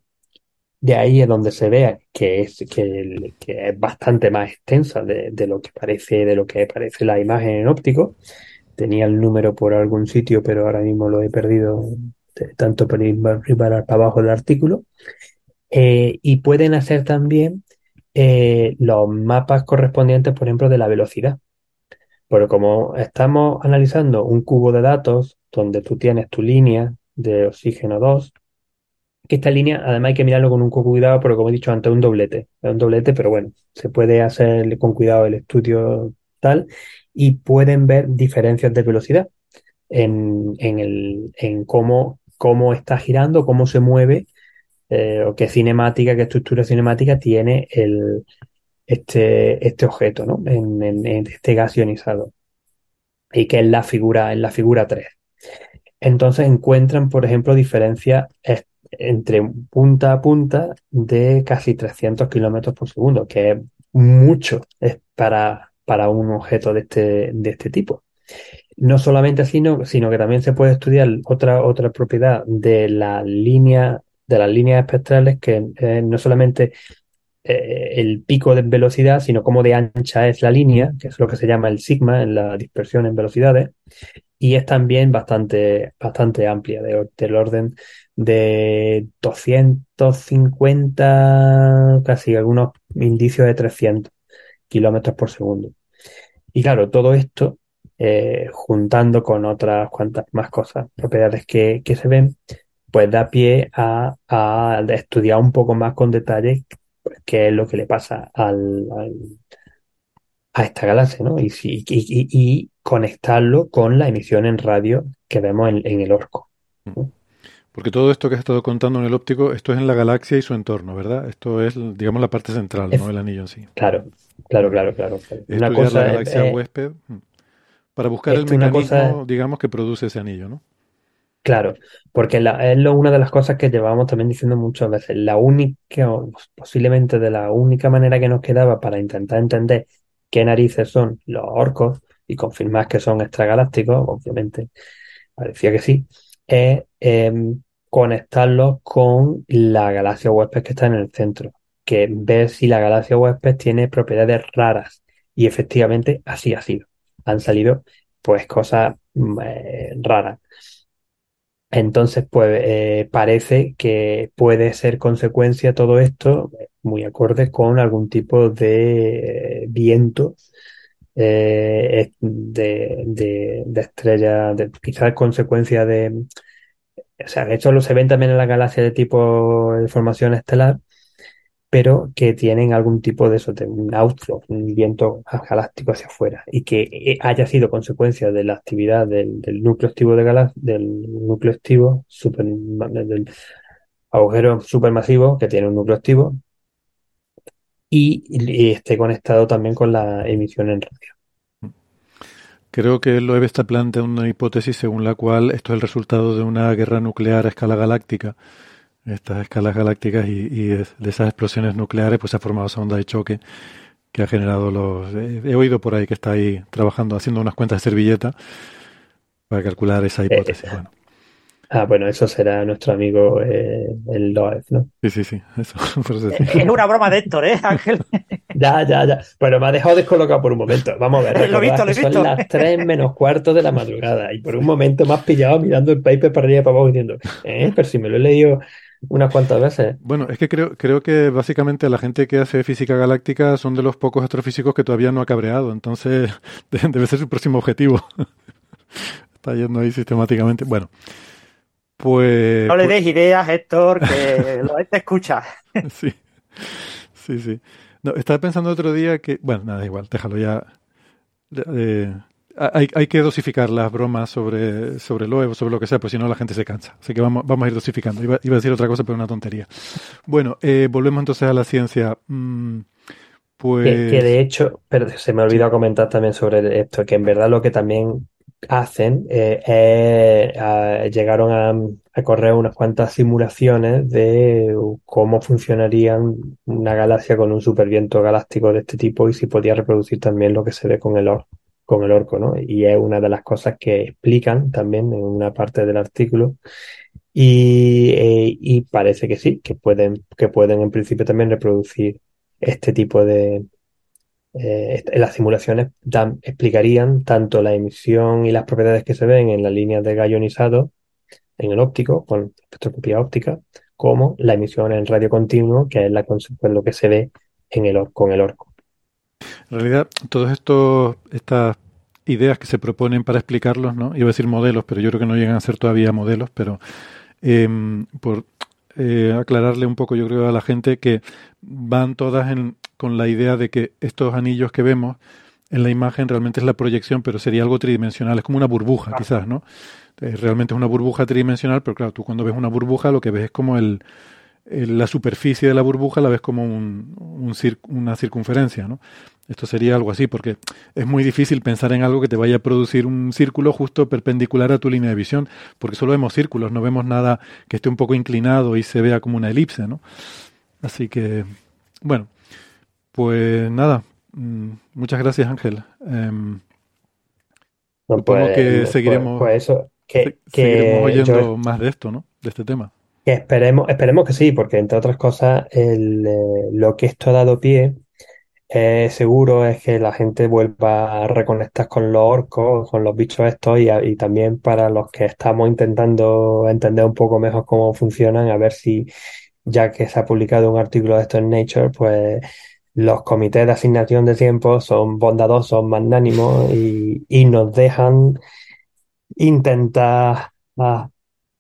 De ahí es donde se vea que es, que, es bastante más extensa de, lo que parece, de lo que parece la imagen en óptico. Tenía el número por algún sitio, pero ahora mismo lo he perdido tanto para ir para abajo del artículo. Eh, y pueden hacer también eh, los mapas correspondientes, por ejemplo, de la velocidad. Pero como estamos analizando un cubo de datos donde tú tienes tu línea de oxígeno 2, que esta línea además hay que mirarlo con un poco cuidado porque como he dicho antes es un doblete, es un doblete, pero bueno, se puede hacer con cuidado el estudio tal y pueden ver diferencias de velocidad en, el, en cómo, cómo está girando, cómo se mueve eh, o qué cinemática, qué estructura cinemática tiene el, este, este objeto, ¿no? En, este gas ionizado. Y que es la figura, en la figura 3. Entonces encuentran, por ejemplo, diferencias entre punta a punta de casi 300 kilómetros por segundo, que es mucho es para, para un objeto de este, de este tipo. No solamente así, sino que también se puede estudiar otra, otra propiedad de la línea, de las líneas espectrales que eh, no solamente eh, el pico de velocidad, sino cómo de ancha es la línea, que es lo que se llama el sigma en la dispersión en velocidades, y es también bastante, bastante amplia, del orden de 250, casi algunos indicios de 300 kilómetros por segundo. Y claro, todo esto, eh, juntando con otras cuantas más cosas, propiedades que, se ven, pues da pie a, a estudiar un poco más con detalle qué es lo que le pasa al, a esta galaxia, ¿no? Y, y, conectarlo con la emisión en radio que vemos en, el orco. Porque todo esto que has estado contando en el óptico, esto es en la galaxia y su entorno, ¿verdad? Esto es, digamos, la parte central, no el anillo en sí. Claro, claro, claro, claro. Una cosa la galaxia huésped hmm, para buscar el mecanismo, digamos, que produce ese anillo, ¿no? Claro, porque es lo, una de las cosas que llevábamos también diciendo muchas veces. La única, posiblemente de la única manera que nos quedaba para intentar entender qué narices son los orcos y confirmar que son extragalácticos, obviamente, parecía que sí, es em, conectarlos con la galaxia huésped que está en el centro, que ver si la galaxia huésped tiene propiedades raras. Y efectivamente así ha sido. Han salido pues cosas mm, eh, raras. Entonces, pues eh, parece que puede ser consecuencia todo esto, muy acorde con algún tipo de viento eh, de, de, estrella, de, quizás consecuencia de, o sea, de hecho se ven también en la galaxia de tipo de formación estelar, pero que tienen algún tipo de eso, de un outflow, un viento galáctico hacia afuera, y que eh, haya sido consecuencia de la actividad del, núcleo activo de galaxia, del núcleo activo, super, del agujero supermasivo que tiene un núcleo activo, y, esté conectado también con la emisión en radio. Creo que Loeb está plantea una hipótesis según la cual esto es el resultado de una guerra nuclear a escala galáctica. Estas escalas galácticas y, de esas explosiones nucleares pues se ha formado esa onda de choque que ha generado los... He, oído por ahí que está ahí trabajando, haciendo unas cuentas de servilleta para calcular esa eh, hipótesis. bueno. Ah, bueno, eso será nuestro amigo eh, el Loeb, ¿no? Sí, sí, sí. Eso, [laughs] Es una broma de Héctor, ¿eh, Ángel? [laughs] ya, ya, ya. Bueno, me ha dejado descolocado por un momento. Vamos a ver. [laughs] lo visto, lo visto. Son las tres menos cuarto de la madrugada y por un momento me has pillado mirando el paper para arriba y para abajo diciendo, eh, pero si me lo he leído unas cuantas veces. Bueno, es que creo, creo que básicamente la gente que hace física galáctica son de los pocos astrofísicos que todavía no ha cabreado, entonces [laughs] debe ser su próximo objetivo. [laughs] Está yendo ahí sistemáticamente. Bueno, pues. No le pues des ideas, Héctor, que [laughs] lo te escucha. sí, sí, sí. No, estaba pensando otro día que. Bueno, nada, igual, déjalo ya. Eh, hay, hay, que dosificar las bromas sobre, sobre lo sobre lo que sea, pues si no la gente se cansa. Así que vamos, vamos a ir dosificando. Iba, iba a decir otra cosa, pero una tontería. Bueno, eh, volvemos entonces a la ciencia. Mm, pues... Que, de hecho, pero se me olvidó comentar también sobre esto, que en verdad lo que también hacen eh, llegaron a, correr unas cuantas simulaciones de cómo funcionarían una galaxia con un superviento galáctico de este tipo y si podía reproducir también lo que se ve con el, con el orco, ¿no? Y es una de las cosas que explican también en una parte del artículo. Y, eh, parece que sí, que pueden, que pueden en principio también reproducir este tipo de, eh, las simulaciones explicarían tanto la emisión y las propiedades que se ven en las líneas de gas ionizado en el óptico, con espectroscopía óptica, como la emisión en radio continuo, que es la, pues, lo que se ve en el, con el orco. En realidad, todas estas ideas que se proponen para explicarlos, ¿no? Iba a decir modelos, pero yo creo que no llegan a ser todavía modelos, pero em, por eh, aclararle un poco, yo creo, a la gente que van todas en, con la idea de que estos anillos que vemos en la imagen realmente es la proyección, pero sería algo tridimensional, es como una burbuja quizás, ¿no? Eh, realmente es una burbuja tridimensional, pero claro, tú cuando ves una burbuja lo que ves es como el, la superficie de la burbuja la ves como un, un una circunferencia, ¿no? Esto sería algo así, porque es muy difícil pensar en algo que te vaya a producir un círculo justo perpendicular a tu línea de visión, porque solo vemos círculos, no vemos nada que esté un poco inclinado y se vea como una elipse, ¿no? Así que, bueno, pues nada, mm, muchas gracias Ángel. Eh, supongo pues, que pues, seguiremos, pues eso, que, oyendo más de esto, ¿no? De este tema. Esperemos, esperemos que sí, porque entre otras cosas, eh, lo que esto ha dado pie, eh, seguro es que la gente vuelva a reconectar con los orcos, con los bichos estos, y, también para los que estamos intentando entender un poco mejor cómo funcionan, a ver si, ya que se ha publicado un artículo de esto en Nature, pues los comités de asignación de tiempo son bondadosos, magnánimos y, y nos dejan intentar ah,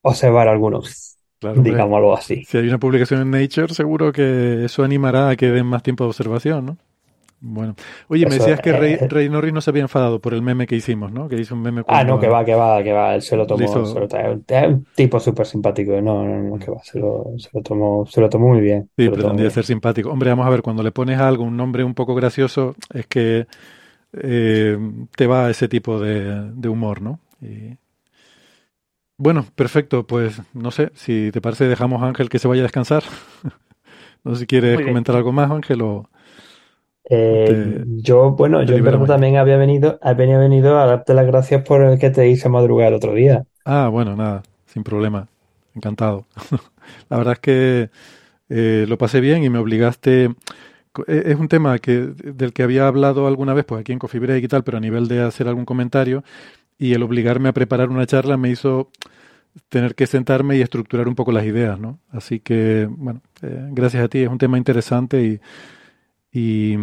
observar algunos, digámoslo así. Si hay una publicación en Nature, seguro que eso animará a que den más tiempo de observación, ¿no? Bueno, oye, me decías que Rey, Rey, Norris no se había enfadado por el meme que hicimos, ¿no? Que hizo un meme. Ah, no, que va, que va, que va. Él se lo tomó. es un tipo súper simpático. No, no, no, que va. Se lo, se lo, tomó, se lo tomó muy bien. Sí, pretendía ser simpático. Hombre, vamos a ver, cuando le pones algo, un nombre un poco gracioso, es que eh, te va ese tipo de, de humor, ¿no? Y... Bueno, perfecto. Pues no sé, si te parece, dejamos a Ángel que se vaya a descansar. [laughs] no sé si quieres comentar algo más, Ángel, o. Eh, yo, bueno, yo en verdad también había venido, había venido a darte las gracias por el que te hice madrugar el otro día. Ah, bueno, nada, sin problema. Encantado. [laughs] La verdad es que eh, lo pasé bien y me obligaste. E, es un tema que, del que había hablado alguna vez, pues aquí en Coffee Break y tal, pero a nivel de hacer algún comentario, y el obligarme a preparar una charla me hizo tener que sentarme y estructurar un poco las ideas, ¿no? Así que, bueno, eh, gracias a ti, es un tema interesante y y,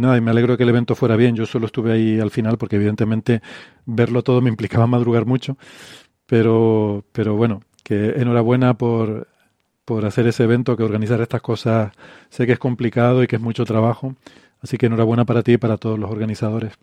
nada, y me alegro que el evento fuera bien. Yo solo estuve ahí al final porque evidentemente verlo todo me implicaba madrugar mucho. Pero, pero bueno, que enhorabuena por, por hacer ese evento, que organizar estas cosas sé que es complicado y que es mucho trabajo. Así que enhorabuena para ti y para todos los organizadores.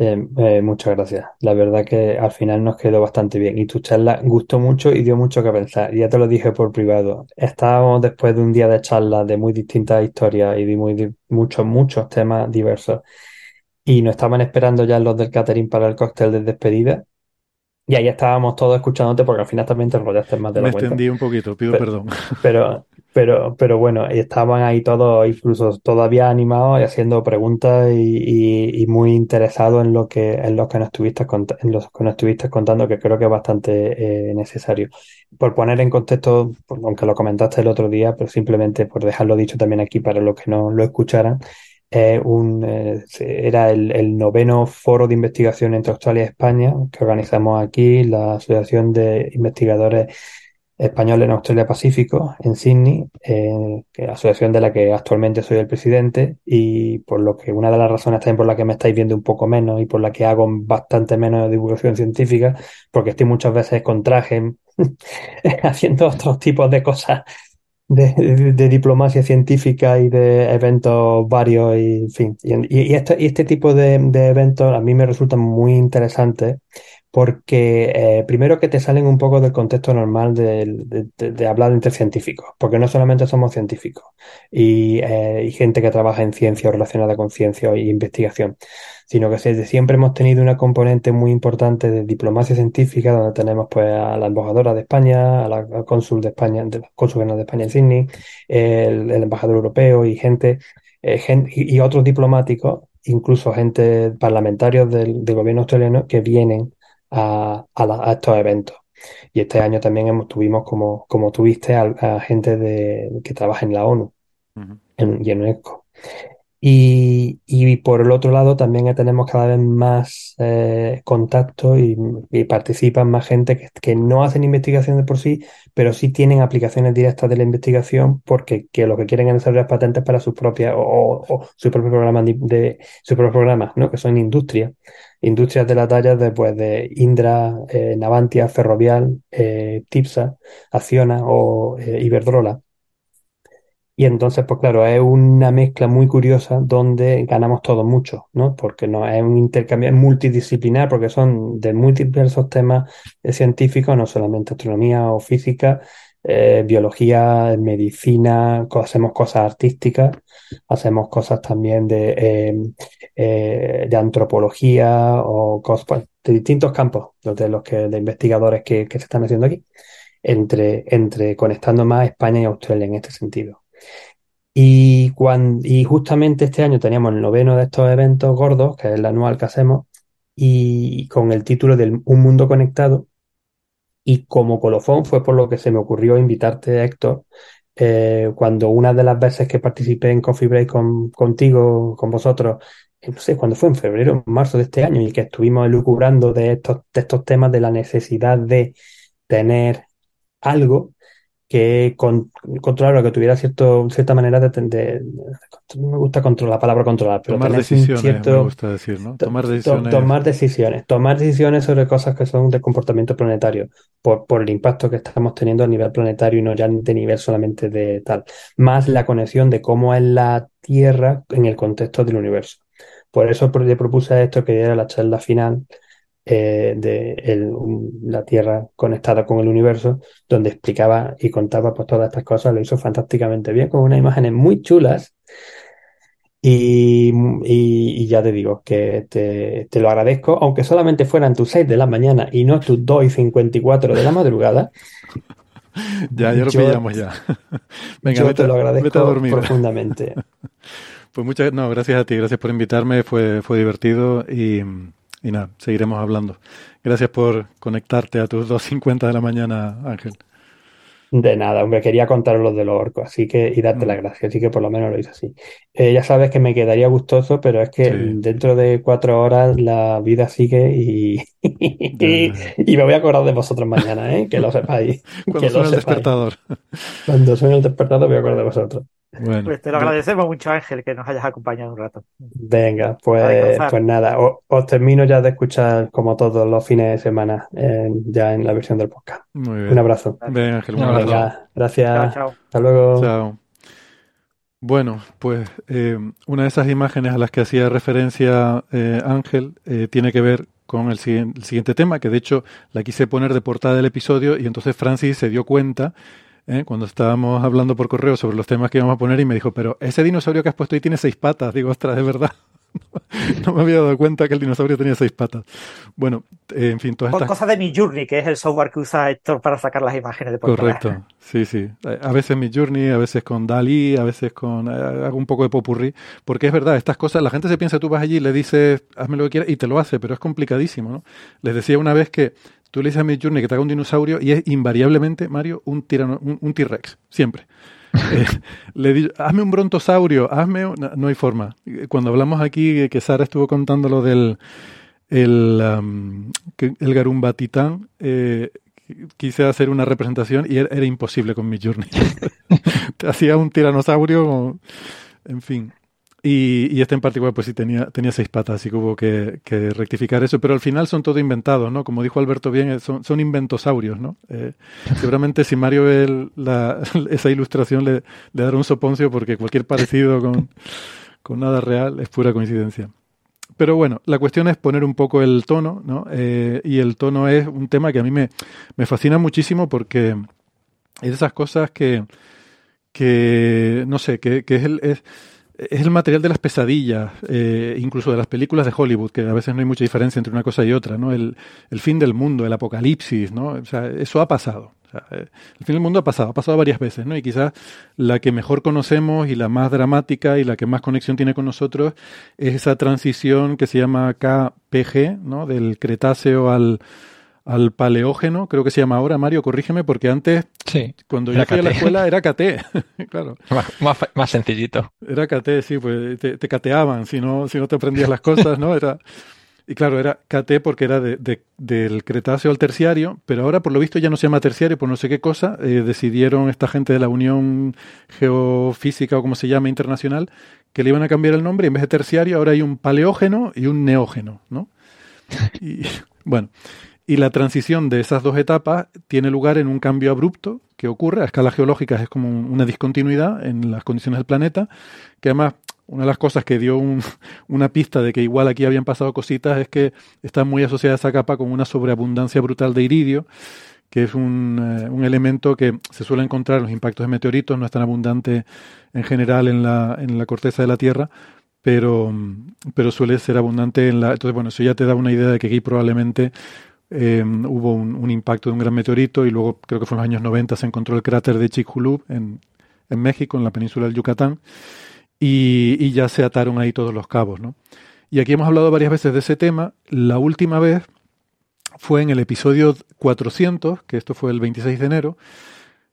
Eh, eh, muchas gracias. La verdad que al final nos quedó bastante bien y tu charla gustó mucho y dio mucho que pensar. Ya te lo dije por privado. Estábamos después de un día de charlas de muy distintas historias y de muy, muchos, muchos temas diversos. Y nos estaban esperando ya los del catering para el cóctel de despedida. Y ahí estábamos todos escuchándote porque al final también te enrollaste más de la Me extendí un poquito, pido perdón. [laughs] Pero, pero, pero bueno, estaban ahí todos, incluso todavía animados y haciendo preguntas y, muy interesados en lo que, en lo que nos estuviste en los que nos estuviste contando, que creo que es bastante eh, necesario. Por poner en contexto, aunque lo comentaste el otro día, pero simplemente por dejarlo dicho también aquí para los que no lo escucharan, un, eh, era el, el, noveno foro de investigación entre Australia y España que organizamos aquí, la Asociación de Investigadores Españoles en Australia Pacífico, en Sydney, eh, que asociación de la que actualmente soy el presidente y por lo que una de las razones también por la que me estáis viendo un poco menos y por la que hago bastante menos divulgación científica, porque estoy muchas veces con traje [laughs] haciendo otros tipos de cosas de, diplomacia científica y de eventos varios y, en fin. Y, este, este, tipo de, eventos a mí me resultan muy interesantes porque eh, primero que te salen un poco del contexto normal de, hablar entre científicos, porque no solamente somos científicos y, eh, y gente que trabaja en ciencia o relacionada con ciencia e investigación, sino que siempre hemos tenido una componente muy importante de diplomacia científica, donde tenemos pues a la embajadora de España, a la, cónsul de España, al cónsul de España en Sydney, el, embajador europeo y gente, eh, y, otros diplomáticos, incluso gente parlamentarios del, gobierno australiano que vienen a, estos eventos. Y este año también hemos, tuvimos, como, como tuviste, a, gente de, que trabaja en la ONU en, y en UNESCO. Y, y, por el otro lado también tenemos cada vez más eh, contacto y, participan más gente que, que, no hacen investigación de por sí, pero sí tienen aplicaciones directas de la investigación porque que lo que quieren es desarrollar patentes para sus propias o, o, sus propios programas de, sus propios programas, ¿no? que son industrias, industrias de la talla de, pues, de Indra, eh, Navantia, Ferrovial, eh, Tipsa, Acciona o eh, Iberdrola y entonces, pues claro, es una mezcla muy curiosa donde ganamos todos mucho, ¿no? Porque no es un intercambio, multidisciplinar, porque son de múltiples temas científicos, no solamente astronomía o física, eh, biología, medicina, hacemos cosas artísticas, hacemos cosas también de, eh, eh, de antropología o cosas pues, de distintos campos de los que, de investigadores que, que se están haciendo aquí, entre, entre conectando más España y Australia en este sentido. Y, cuando, y justamente este año teníamos el noveno de estos eventos gordos, que es el anual que hacemos, y con el título de Un Mundo Conectado. Y como colofón fue por lo que se me ocurrió invitarte, Héctor, eh, cuando una de las veces que participé en Coffee Break con, contigo, con vosotros, eh, no sé, cuando fue en febrero, o marzo de este año, y que estuvimos elucubrando de estos, de estos temas de la necesidad de tener algo que con, controlar que tuviera cierto, cierta manera de, de, no me gusta controlar la palabra controlar, pero tomar decisiones, cierto, me gusta decir, ¿no? Tomar decisiones. tomar decisiones, tomar decisiones sobre cosas que son de comportamiento planetario, por, por el impacto que estamos teniendo a nivel planetario y no ya de nivel solamente de tal, más la conexión de cómo es la Tierra en el contexto del universo. Por eso le propuse esto que era la charla final eh, de el, la Tierra conectada con el universo, donde explicaba y contaba pues, todas estas cosas, lo hizo fantásticamente bien, con unas imágenes muy chulas. Y, y, ya te digo que te, te, lo agradezco, aunque solamente fueran tus 6 de la mañana y no tus 2 y 54 de la madrugada. [laughs] ya, ya lo pillamos ya. [laughs] Venga, yo te lo agradezco profundamente. [laughs] pues muchas no, gracias a ti, gracias por invitarme, fue, fue divertido y, y nada, seguiremos hablando. Gracias por conectarte a tus 2.50 de la mañana, Ángel. De nada, hombre, quería contaros los de los orcos, así que, y darte mm. las gracias, así que por lo menos lo hice así. Eh, ya sabes que me quedaría gustoso, pero es que dentro de cuatro horas la vida sigue y, [laughs] y, me voy a acordar de vosotros mañana, ¿eh? que lo sepáis. [laughs] Cuando suene el despertador. Cuando suene el despertador me voy a acordar de vosotros. Bueno, pues te lo agradecemos mucho, Ángel, que nos hayas acompañado un rato. Venga, pues, pues nada, os, termino ya de escuchar como todos los fines de semana ya en la versión del podcast. Muy bien. Un abrazo. Venga, Ángel, un abrazo. Venga, gracias. Chao, Hasta luego. Chao. Bueno, pues eh, una de esas imágenes a las que hacía referencia eh, Ángel eh, tiene que ver con el siguiente tema, que de hecho la quise poner de portada del episodio y entonces Francis se dio cuenta ¿eh? cuando estábamos hablando por correo sobre los temas que íbamos a poner y me dijo, pero ese dinosaurio que has puesto ahí tiene seis patas. Digo, ostras, de verdad. [laughs] no me había dado cuenta que el dinosaurio tenía seis patas. Bueno, eh, en fin, todas estas... Cosa de mi Journey, que es el software que usa Héctor para sacar las imágenes de portada. Correcto, sí, sí. A veces mi Journey, a veces con Dalí, a veces con... Eh, hago un poco de popurrí, porque es verdad, estas cosas, la gente se piensa, tú vas allí y le dices, hazme lo que quieras, y te lo hace, pero es complicadísimo, ¿no? Les decía una vez que Tú le dices a Midjourney que te haga un dinosaurio y es invariablemente, Mario, un tirano, un, T-Rex, siempre. [laughs] Eh, le digo, hazme un brontosaurio, hazme... No, hay forma. Cuando hablamos aquí, que Sara estuvo contando lo del el, el Garumba Titán, eh, quise hacer una representación y era, imposible con Midjourney. [laughs] Te hacía un tiranosaurio, en fin. Y, este en particular, pues sí, tenía, tenía seis patas, así que hubo que, rectificar eso. Pero al final son todo inventados, ¿no? Como dijo Alberto bien, eh, son, son inventosaurios, ¿no? Eh, [laughs] seguramente si Mario ve [laughs] esa ilustración le, le, dará un soponcio porque cualquier parecido con, con, nada real es pura coincidencia. Pero bueno, la cuestión es poner un poco el tono, ¿no? Eh, y el tono es un tema que a mí me, me fascina muchísimo porque es de esas cosas que, que no sé, que, que es el... Es, es el material de las pesadillas, eh, incluso de las películas de Hollywood, que a veces no hay mucha diferencia entre una cosa y otra, ¿no? El, el fin del mundo, el apocalipsis, ¿no? O sea, eso ha pasado. Eh, el fin del mundo ha pasado, ha pasado varias veces, ¿no? Y quizás la que mejor conocemos y la más dramática y la que más conexión tiene con nosotros es esa transición que se llama KPG, ¿no? Del Cretáceo al, al paleógeno, creo que se llama ahora, Mario, corrígeme, porque antes, sí, cuando yo fui a la escuela era KT, [laughs] claro. Más, más, sencillito. Era KT, sí, pues te, cateaban si no, si no te aprendías las cosas, ¿no? Era, y claro, era KT porque era de, del Cretáceo al Terciario, pero ahora por lo visto ya no se llama Terciario por no sé qué cosa. Eh, decidieron esta gente de la Unión Geofísica o como se llama internacional que le iban a cambiar el nombre y en vez de Terciario ahora hay un Paleógeno y un Neógeno, ¿no? Y [laughs] bueno, y la transición de esas dos etapas tiene lugar en un cambio abrupto que ocurre. A escala geológica, es como una discontinuidad en las condiciones del planeta, que además una de las cosas que dio [laughs] una pista de que igual aquí habían pasado cositas es que está muy asociada esa capa con una sobreabundancia brutal de iridio, que es un, eh, un, elemento que se suele encontrar en los impactos de meteoritos, no es tan abundante en general en la, en la corteza de la Tierra, pero, pero suele ser abundante en la... Entonces, bueno, eso ya te da una idea de que aquí probablemente Em, hubo un, impacto de un gran meteorito y luego creo que fue en los años 90 se encontró el cráter de Chicxulub en, México, en la península del Yucatán, y, ya se ataron ahí todos los cabos. ¿no? Y aquí hemos hablado varias veces de ese tema. La última vez fue en el episodio 400, que esto fue el 26 de enero,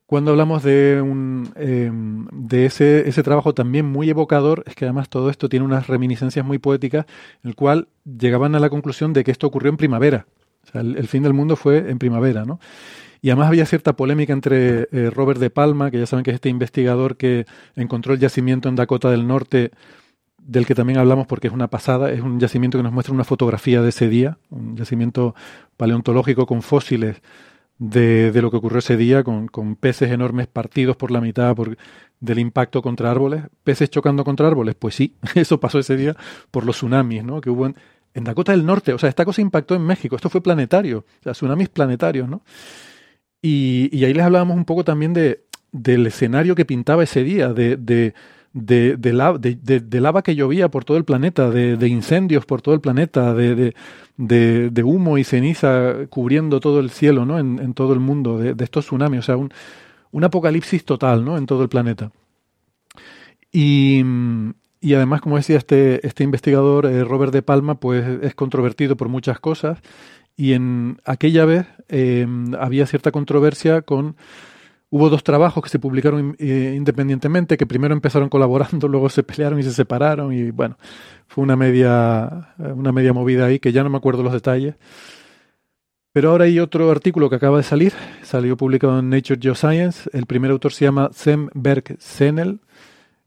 cuando hablamos de, un, em, de ese, ese trabajo también muy evocador, es que además todo esto tiene unas reminiscencias muy poéticas, en el cual llegaban a la conclusión de que esto ocurrió en primavera, El, fin del mundo fue en primavera, ¿no? Y además había cierta polémica entre eh, Robert de Palma, que ya saben que es este investigador que encontró el yacimiento en Dakota del Norte, del que también hablamos porque es una pasada, es un yacimiento que nos muestra una fotografía de ese día, un yacimiento paleontológico con fósiles de, lo que ocurrió ese día, con, con, peces enormes partidos por la mitad por, del impacto contra árboles. ¿Peces chocando contra árboles? Pues sí, [laughs] eso pasó ese día por los tsunamis ¿no? que hubo en, en Dakota del Norte. O sea, esta cosa impactó en México, esto fue planetario, o sea, tsunamis planetarios, ¿no? Y, ahí les hablábamos un poco también de, del escenario que pintaba ese día, de, de de, lava, que llovía por todo el planeta, de, incendios por todo el planeta, de, de, humo y ceniza cubriendo todo el cielo, ¿no? En, en todo el mundo, de, estos tsunamis, o sea, un, un, apocalipsis total, ¿no? En todo el planeta. Y, y además, como decía este, este investigador, eh, Robert de Palma, pues es controvertido por muchas cosas. Y en aquella vez eh, había cierta controversia con Hubo dos trabajos que se publicaron eh, independientemente, que primero empezaron [laughs] colaborando, luego se pelearon y se separaron y bueno, fue una media, eh, una media movida ahí que ya no me acuerdo los detalles. Pero ahora hay otro artículo que acaba de salir, salió publicado en Nature Geoscience. El primer autor se llama Sem Berg Senel,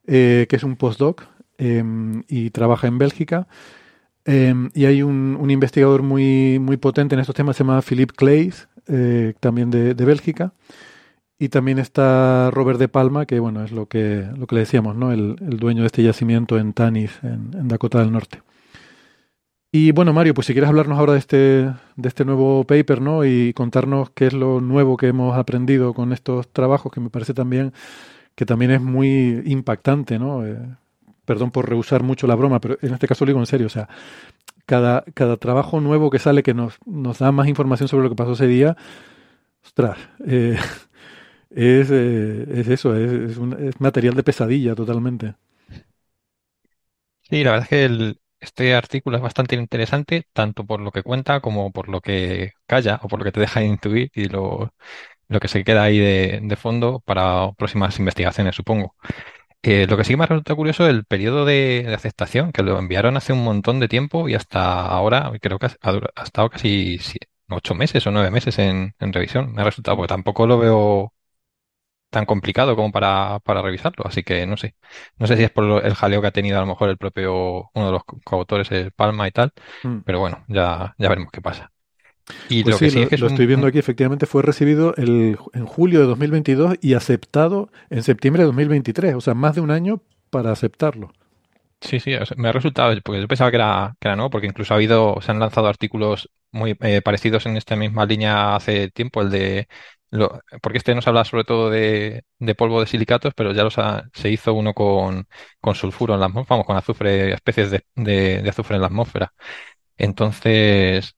eh, que es un postdoc em, y trabaja en Bélgica. Em, y hay un, un, investigador muy, muy potente en estos temas, se llama Philippe Clays, también de, de Bélgica. Y también está Robert de Palma, que bueno, es lo que, lo que le decíamos, ¿no? El, dueño de este yacimiento en Tanis, en, Dakota del Norte. Y bueno, Mario, pues si quieres hablarnos ahora de este, de este nuevo paper, ¿no? Y contarnos qué es lo nuevo que hemos aprendido con estos trabajos, que me parece también que también es muy impactante, ¿no? Eh, perdón por rehusar mucho la broma, pero en este caso lo digo en serio, o sea, cada, cada trabajo nuevo que sale que nos, da más información sobre lo que pasó ese día, ostras, eh, [laughs] es, eh, es eso, es, es, material de pesadilla totalmente. Sí, la verdad es que el, este artículo es bastante interesante, tanto por lo que cuenta como por lo que calla o por lo que te deja [laughs] intuir y lo, lo que se queda ahí de fondo para próximas investigaciones, supongo. Eh, lo que sí me resulta curioso es el periodo de, de, aceptación, que lo enviaron hace un montón de tiempo y hasta ahora creo que ha, ha estado casi ocho meses o nueve meses en, en, revisión. Me ha resultado, porque tampoco lo veo tan complicado como para, para revisarlo. Así que no sé. No sé si es por el jaleo que ha tenido a lo mejor el propio, uno de los coautores, el Palma y tal. Mm. Pero bueno, ya, ya veremos qué pasa. Y pues lo que sí, es que lo estoy viendo aquí, efectivamente fue recibido el, en julio de 2022 y aceptado en septiembre de 2023, o sea, más de un año para aceptarlo. Sí, sí, me ha resultado, porque yo pensaba que era, que era no, porque incluso ha habido, se han lanzado artículos muy eh, parecidos en esta misma línea hace tiempo, el de porque este nos habla sobre todo de, polvo de silicatos, pero ya se hizo uno con, con sulfuro en la atmósfera, vamos, con azufre, especies de, de, azufre en la atmósfera. Entonces,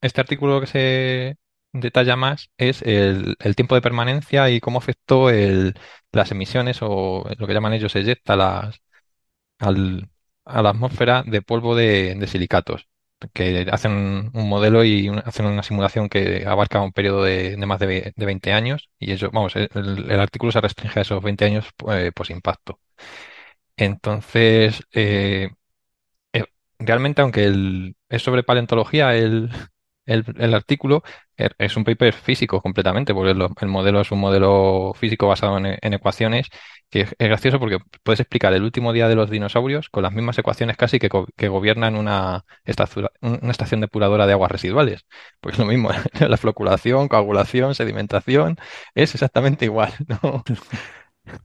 este artículo que se detalla más es el, el tiempo de permanencia y cómo afectó el, las emisiones o lo que llaman ellos eyecta las, al, a la atmósfera de polvo de, de silicatos que hacen un modelo y hacen una simulación que abarca un periodo de, más de, 20 años y eso, vamos, el, artículo se restringe a esos 20 años pues, pues impacto. Entonces, eh, eh, realmente, aunque el, es sobre paleontología, el, el, artículo er, es un paper físico completamente, porque el, modelo es un modelo físico basado en, ecuaciones, que es, gracioso porque puedes explicar el último día de los dinosaurios con las mismas ecuaciones casi que, que gobiernan una, una estación depuradora de aguas residuales. Pues lo mismo, [laughs] la floculación, coagulación, sedimentación, es exactamente igual. ¿no? [laughs]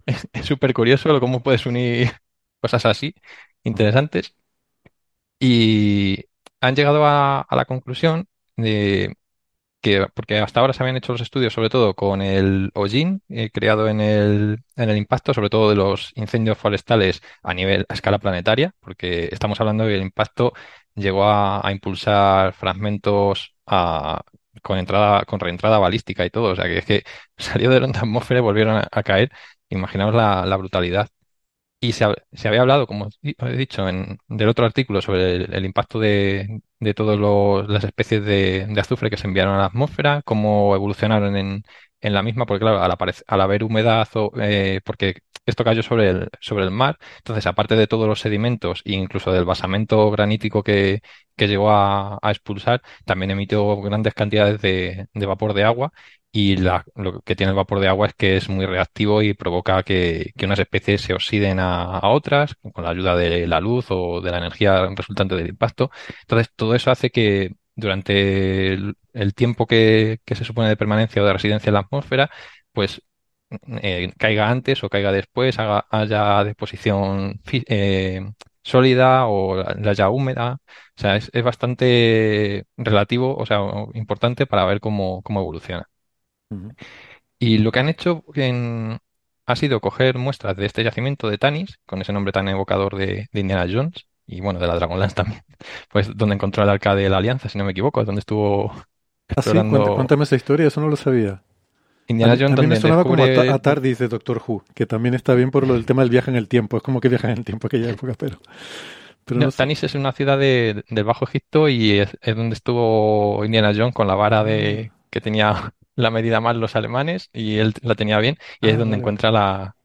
Es súper curioso cómo puedes unir cosas así, interesantes. Y han llegado a, a la conclusión de que, porque hasta ahora se habían hecho los estudios sobre todo con el hollín eh, creado en el, en el impacto, sobre todo de los incendios forestales a nivel, a escala planetaria, porque estamos hablando que el impacto llegó a, impulsar fragmentos con entrada, con reentrada balística y todo, o sea que es que [laughs] salió de la atmósfera y volvieron a, caer. Imaginaos la, la brutalidad. Y se, se, había hablado, como he dicho, en, del otro artículo sobre el, impacto de, de todas las especies de, azufre que se enviaron a la atmósfera, cómo evolucionaron en, en la misma, porque claro, al, haber humedad, eh, porque esto cayó sobre el, sobre el mar. Entonces, aparte de todos los sedimentos e incluso del basamento granítico que, que llegó a, expulsar, también emitió grandes cantidades de, vapor de agua. Y la, lo que tiene el vapor de agua es que es muy reactivo y provoca que, unas especies se oxiden a, otras con la ayuda de la luz o de la energía resultante del impacto. Entonces, todo eso hace que durante el, tiempo que, se supone de permanencia o de residencia en la atmósfera, pues eh, caiga antes o caiga después, haga, haya deposición eh, sólida o la haya húmeda. O sea, es, bastante relativo, o sea, importante para ver cómo, cómo evoluciona. Y lo que han hecho ha sido coger muestras de este yacimiento de Tanis, con ese nombre tan evocador de, Indiana Jones, y bueno, de la Dragonlance también, [laughs] pues donde encontró el arca de la Alianza, si no me equivoco, donde estuvo ah, Cuéntame esa historia, eso no lo sabía. Indiana Jones a, mí me sonaba como a, Tardis de Doctor Who, que también está bien por lo del [laughs] tema del viaje en el tiempo. Es como que viaja en el tiempo aquella época, pero... pero Tanis es una ciudad de, del Bajo Egipto y es, donde estuvo Indiana Jones con la vara de mm. que tenía la medida mal los alemanes y él la tenía bien y es ah, donde encuentra la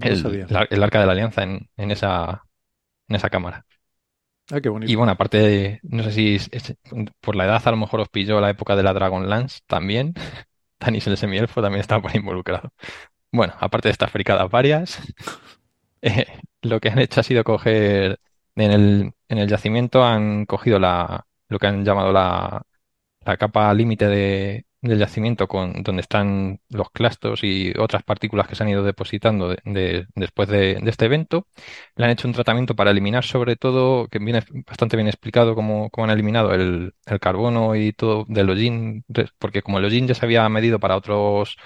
el, arca de la alianza en, en, esa en esa cámara. Ah, qué bonito. Y bueno, aparte de, no sé si por la edad a lo mejor os pilló la época de la Dragonlance también, [laughs] Tanis el semielfo también estaba por involucrado. Bueno, aparte de estas fricadas varias, [laughs] eh, lo que han hecho ha sido coger en el, en el yacimiento han cogido la, lo que han llamado la, la capa límite de, del yacimiento con, donde están los clastos y otras partículas que se han ido depositando de, después de, este evento. Le han hecho un tratamiento para eliminar sobre todo, que viene bastante bien explicado cómo, han eliminado el, carbono y todo del hollín, porque como el hollín ya se había medido para otros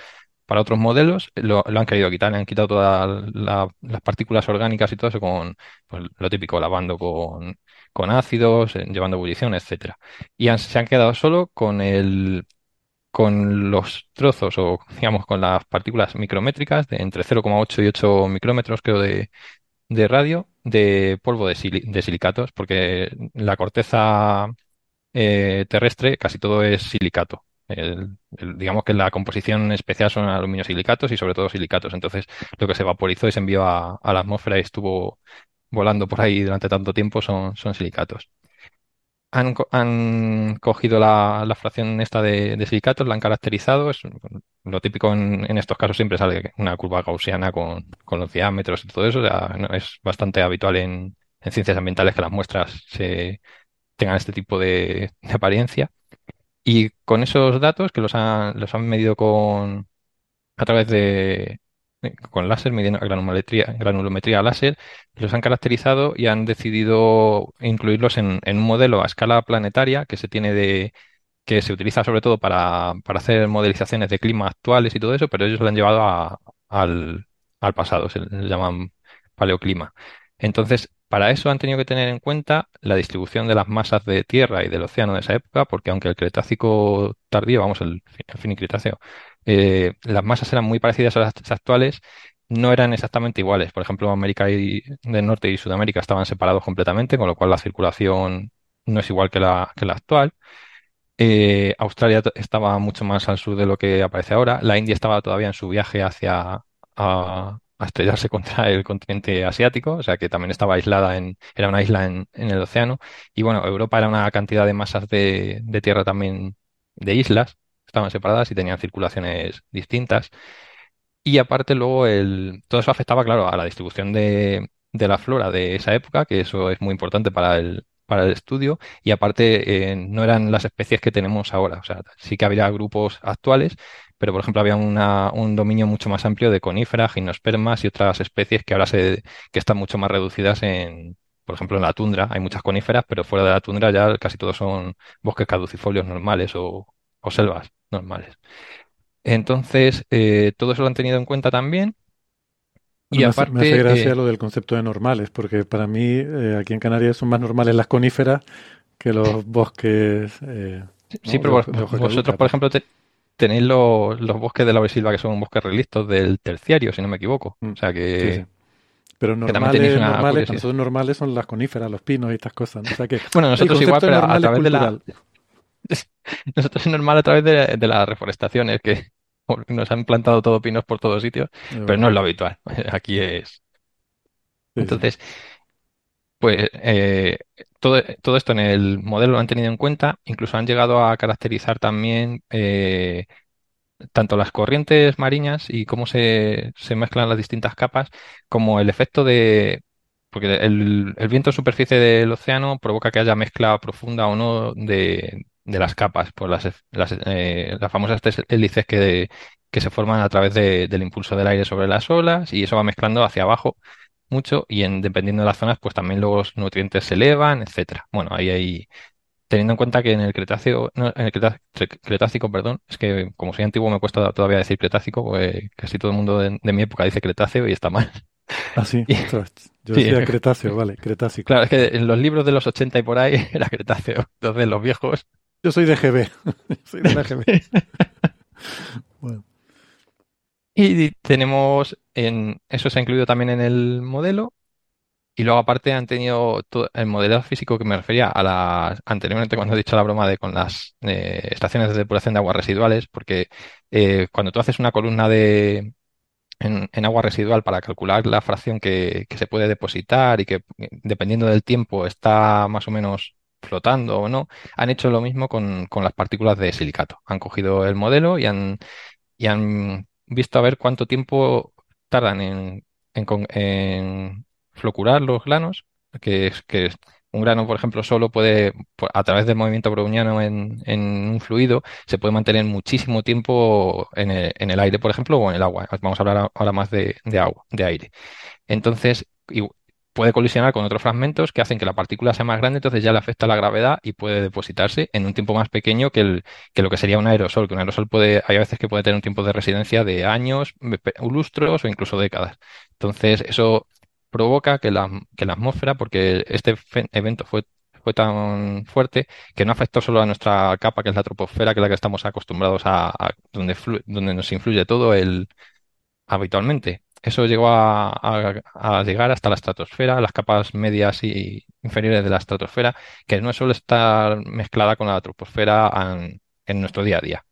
para otros modelos, lo, han querido quitar, le han quitado todas las partículas orgánicas y todo eso con pues, lo típico, lavando con, con ácidos, eh, llevando ebullición, etcétera. Y se han quedado solo con el, con los trozos o digamos con las partículas micrométricas de entre 0,8 y 8 micrómetros creo de, de radio de polvo de, silicatos porque la corteza eh, terrestre casi todo es silicato. digamos que la composición especial son aluminio silicatos y sobre todo silicatos. Entonces lo que se vaporizó y se envió a, la atmósfera y estuvo volando por ahí durante tanto tiempo son, son silicatos han, cogido la, fracción esta de, silicatos, la han caracterizado. Es lo típico en, estos casos siempre sale una curva gaussiana con, los diámetros y todo eso. es bastante habitual en, ciencias ambientales que las muestras se, tengan este tipo de, apariencia. Y con esos datos que los han, los han medido con a través de, con láser, midiendo granulometría, granulometría láser, los han caracterizado y han decidido incluirlos en, un modelo a escala planetaria que se tiene de que se utiliza sobre todo para, hacer modelizaciones de clima actuales y todo eso, pero ellos lo han llevado al, al pasado, se le llaman paleoclima. Entonces, para eso han tenido que tener en cuenta la distribución de las masas de tierra y del océano de esa época, porque aunque el Cretácico tardío, vamos, el, fin Cretáceo, eh, las masas eran muy parecidas a las actuales, no eran exactamente iguales. Por ejemplo, América del Norte y Sudamérica estaban separados completamente, con lo cual la circulación no es igual que la, actual. Eh, Australia estaba mucho más al sur de lo que aparece ahora. La India estaba todavía en su viaje hacia a, estrellarse [laughs] contra el continente asiático, o sea que también estaba aislada en, era una isla en, el océano. Y bueno, Europa era una cantidad de masas de tierra también de islas estaban separadas y tenían circulaciones distintas. Y aparte luego el, todo eso afectaba, claro, a la distribución de, la flora de esa época, que eso es muy importante para el, para el estudio, y aparte eh, no eran las especies que tenemos ahora. O sea, sí que había grupos actuales, pero por ejemplo había un dominio mucho más amplio de coníferas, gimnospermas y otras especies que ahora se, que están mucho más reducidas en, por ejemplo, en la tundra hay muchas coníferas, pero fuera de la tundra ya casi todos son bosques caducifolios normales o selvas normales. Entonces, eh, todo eso lo han tenido en cuenta también. Y aparte, me hace gracia eh, lo del concepto de normales, porque para mí eh, aquí en Canarias son más normales las coníferas que los [laughs] bosques. sí, pero vosotros, por ejemplo, tenéis los, bosques de la Silva que son bosques relistos del terciario, si no me equivoco. Mm, o sea que. Pero normales, normales, nosotros normales son las coníferas, los pinos y estas cosas. que bueno, nosotros igual, pero a través de la, [laughs] nosotros es normal a través de, de la reforestación, es que [laughs] nos han plantado todo pinos por todos sitios, pero no es lo habitual. [laughs] Aquí es. Entonces, pues eh, todo, todo, esto en el modelo lo han tenido en cuenta, incluso han llegado a caracterizar también eh, tanto las corrientes marinas y cómo se, se, mezclan las distintas capas, como el efecto de... Porque el, el, viento en superficie del océano provoca que haya mezcla profunda o no de, de las capas, por las, las, eh, las famosas hélices que, que se forman a través de, del impulso del aire sobre las olas y eso va mezclando hacia abajo mucho y en, dependiendo de las zonas pues también los nutrientes se elevan, etcétera. Bueno, ahí hay teniendo en cuenta que en el Cretácico, no, en el Cretácico, perdón, es que como soy antiguo me cuesta todavía decir Cretácico, porque casi todo el mundo de, mi época dice Cretáceo y está mal. Ah, sí, [laughs] yo decía Cretáceo, vale, Cretácico. Claro, es que en los libros de los 80 y por ahí [laughs] era Cretáceo, entonces los viejos... Yo soy de GB, [laughs] soy de la GB. [laughs] bueno. Y tenemos, en, eso se ha incluido también en el modelo. Y luego aparte han tenido todo el modelo físico que me refería a las anteriormente cuando he dicho la broma de con las eh, estaciones de depuración de aguas residuales, porque eh, cuando tú haces una columna de en, en, agua residual para calcular la fracción que, que, se puede depositar y que dependiendo del tiempo está más o menos flotando o no, han hecho lo mismo con, con las partículas de silicato. Han cogido el modelo y han, y han visto a ver cuánto tiempo tardan en, en, flocurar los granos, que que un grano, por ejemplo, solo puede, a través del movimiento browniano en, en un fluido, se puede mantener muchísimo tiempo en el, en el, aire, por ejemplo, o en el agua. Vamos a hablar ahora más de, de agua, de aire. Entonces, puede colisionar con otros fragmentos que hacen que la partícula sea más grande, entonces ya le afecta la gravedad y puede depositarse en un tiempo más pequeño que, el, que lo que sería un aerosol, que un aerosol puede, hay veces que puede tener un tiempo de residencia de años, lustros o incluso décadas. Entonces, eso provoca que la, que la atmósfera, porque este evento fue fue tan fuerte que no afectó solo a nuestra capa, que es la troposfera, que es la que estamos acostumbrados a, donde, donde nos influye todo el habitualmente, eso llegó a, llegar hasta la estratosfera, las capas medias y inferiores de la estratosfera, que no suele estar mezclada con la troposfera en, nuestro día a día.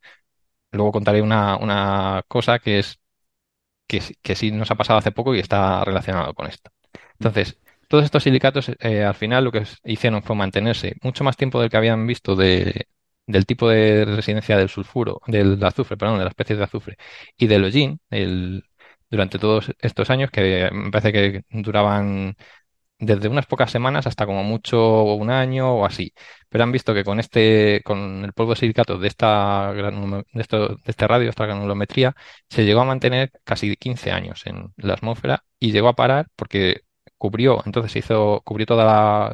Luego contaré una, cosa que es que, sí nos ha pasado hace poco y está relacionado con esto. Entonces, todos estos silicatos eh, al final lo que hicieron fue mantenerse mucho más tiempo del que habían visto de, del tipo de residencia del sulfuro, del azufre, perdón, de las especies de azufre y del hollín, el, durante todos estos años, que me parece que duraban desde unas pocas semanas hasta como mucho un año o así. Pero han visto que con este, con el polvo de silicato de esta de, esto, de este radio, esta granulometría, se llegó a mantener casi 15 años en la atmósfera y llegó a parar porque cubrió, entonces hizo, cubrió toda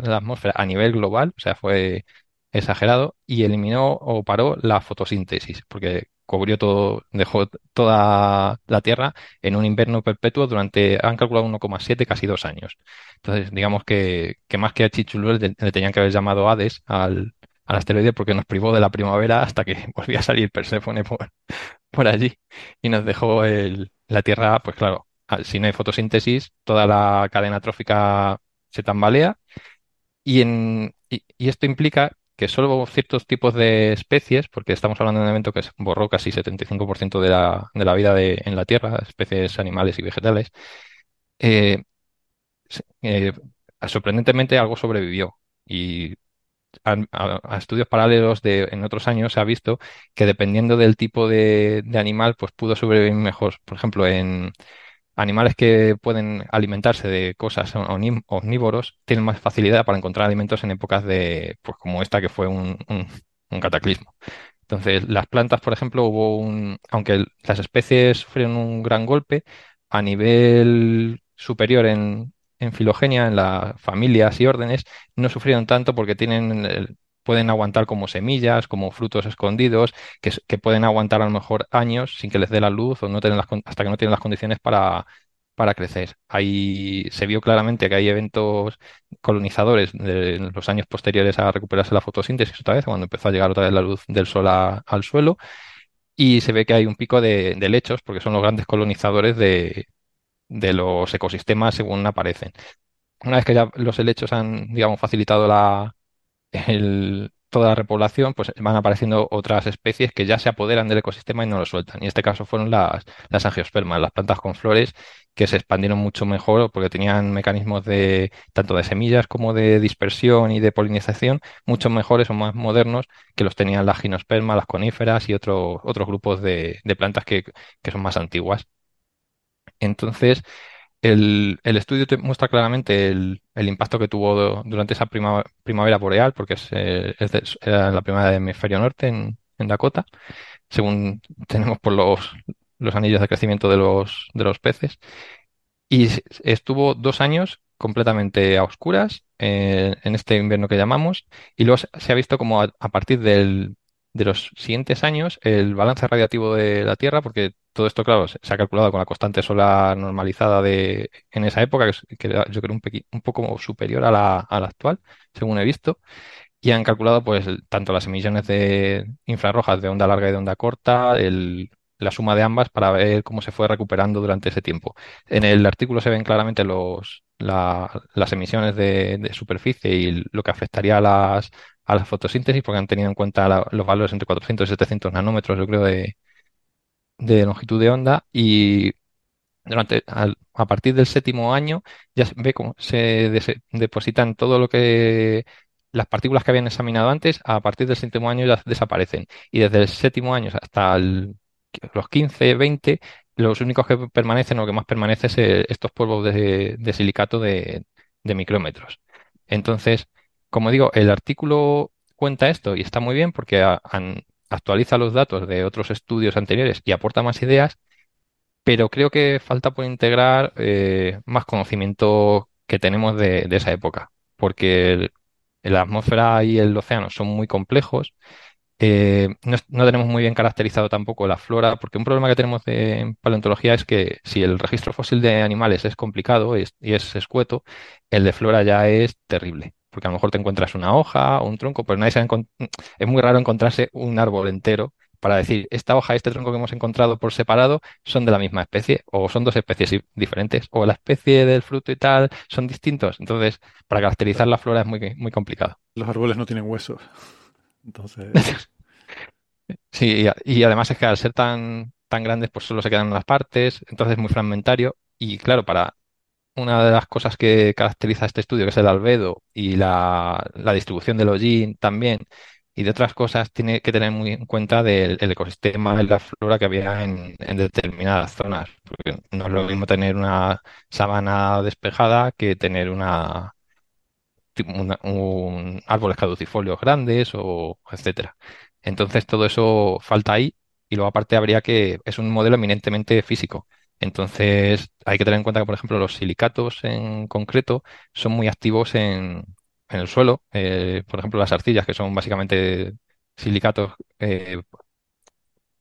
la atmósfera a nivel global, o sea, fue exagerado, y eliminó o paró la fotosíntesis, porque cubrió todo, dejó toda la Tierra en un invierno perpetuo durante, han calculado 1,7, casi dos años. Entonces, digamos que, que más que a Chichulú le, tenían que haber llamado Hades al, al asteroide porque nos privó de la primavera hasta que [laughs] volvía a salir Perséfone por, allí y nos dejó el, la Tierra, pues claro, si no hay fotosíntesis, toda la cadena trófica se tambalea y, en, y esto implica que solo ciertos tipos de especies, porque estamos hablando de un evento que borró casi 75% de la, de la vida de, en la Tierra, especies animales y vegetales, eh, eh, sorprendentemente algo sobrevivió. Y a, estudios paralelos de, en otros años se ha visto que dependiendo del tipo de, de animal, pues pudo sobrevivir mejor. Por ejemplo, en, animales que pueden alimentarse de cosas omnívoros tienen más facilidad para encontrar alimentos en épocas de, pues como esta que fue un, cataclismo. Entonces, las plantas, por ejemplo, hubo un, aunque las especies sufrieron un gran golpe, a nivel superior en, en filogenia, en las familias y órdenes, no sufrieron tanto porque tienen pueden aguantar como semillas, como frutos escondidos, que, pueden aguantar a lo mejor años sin que les dé la luz o hasta que no tienen las condiciones para, para crecer. Ahí se vio claramente que hay eventos colonizadores de los años posteriores a recuperarse la fotosíntesis otra vez, cuando empezó a llegar otra vez la luz del sol al suelo, y se ve que hay un pico de, de lechos, porque son los grandes colonizadores de, de los ecosistemas según aparecen. Una vez que ya los helechos han, digamos, facilitado la, toda la repoblación, pues van apareciendo otras especies que ya se apoderan del ecosistema y no lo sueltan. Y en este caso fueron las, las angiospermas, las plantas con flores que se expandieron mucho mejor porque tenían mecanismos de tanto de semillas como de dispersión y de polinización mucho mejores o más modernos que los tenían las ginospermas, las coníferas y otros grupos de, plantas que, que son más antiguas. Entonces, el, estudio te muestra claramente el, impacto que tuvo durante esa primavera boreal, porque es, eh, era la primavera del hemisferio norte en, Dakota, según tenemos por los, los anillos de crecimiento de los, de los peces. Y estuvo dos años completamente a oscuras eh, en este invierno que llamamos, y luego se ha visto como a partir del, de los siguientes años el balance radiativo de la Tierra, porque todo esto, claro, se, ha calculado con la constante solar normalizada de en esa época, que, era, yo creo un, un poco superior a la, a la actual, según he visto, y han calculado pues tanto las emisiones de infrarrojas de onda larga y de onda corta, el, la suma de ambas para ver cómo se fue recuperando durante ese tiempo. En el artículo se ven claramente los, las emisiones de, de, superficie y lo que afectaría a las, a la fotosíntesis porque han tenido en cuenta los valores entre 400 y 700 nanómetros, yo creo, de, longitud de onda y durante a partir del séptimo año ya se ve cómo se depositan todo lo que las partículas que habían examinado antes a partir del séptimo año ya desaparecen y desde el séptimo año hasta los 15, 20 los únicos que permanecen o que más permanece es eh, estos polvos de, silicato de micrómetros. Entonces, como digo, el artículo cuenta esto y está muy bien porque actualiza los datos de otros estudios anteriores y aporta más ideas, pero creo que falta por integrar eh, más conocimiento que tenemos de, esa época, porque la atmósfera y el océano son muy complejos. Eh, no, tenemos muy bien caracterizado tampoco la flora, porque un problema que tenemos en paleontología es que si el registro fósil de animales es complicado y es escueto, el de flora ya es terrible porque a lo mejor te encuentras una hoja o un tronco, pero nadie se es muy raro encontrarse un árbol entero para decir, esta hoja y este tronco que hemos encontrado por separado son de la misma especie, o son dos especies diferentes, o la especie del fruto y tal son distintos. Entonces, para caracterizar la flora es muy, muy complicado. Los árboles no tienen huesos. Entonces. [laughs] sí, y, además es que al ser tan, tan grandes, pues solo se quedan en las partes, entonces es muy fragmentario. Y claro, para una de las cosas que caracteriza este estudio, que es el albedo y la, distribución del hollín también, y de otras cosas, tiene que tener muy en cuenta del ecosistema y la flora que había en, determinadas zonas. Porque no es lo mismo tener una sabana despejada que tener una, un árboles caducifolios grandes o etcétera. Entonces todo eso falta ahí y luego aparte habría que es un modelo eminentemente físico. Entonces, hay que tener en cuenta que, por ejemplo, los silicatos en concreto son muy activos en, el suelo. Eh, por ejemplo, las arcillas, que son básicamente silicatos, eh,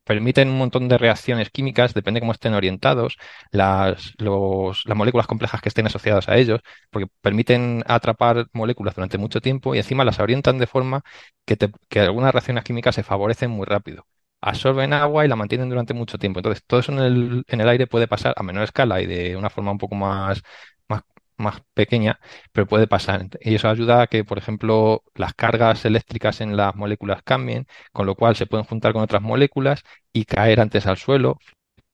permiten un montón de reacciones químicas, depende de cómo estén orientados, las, las moléculas complejas que estén asociadas a ellos, porque permiten atrapar moléculas durante mucho tiempo y encima las orientan de forma que, que algunas reacciones químicas se favorecen muy rápido absorben agua y la mantienen durante mucho tiempo. Entonces, todo eso en el, aire puede pasar a menor escala y de una forma un poco más, más, más pequeña, pero puede pasar. Y eso ayuda a que, por ejemplo, las cargas eléctricas en las moléculas cambien, con lo cual se pueden juntar con otras moléculas y caer antes al suelo.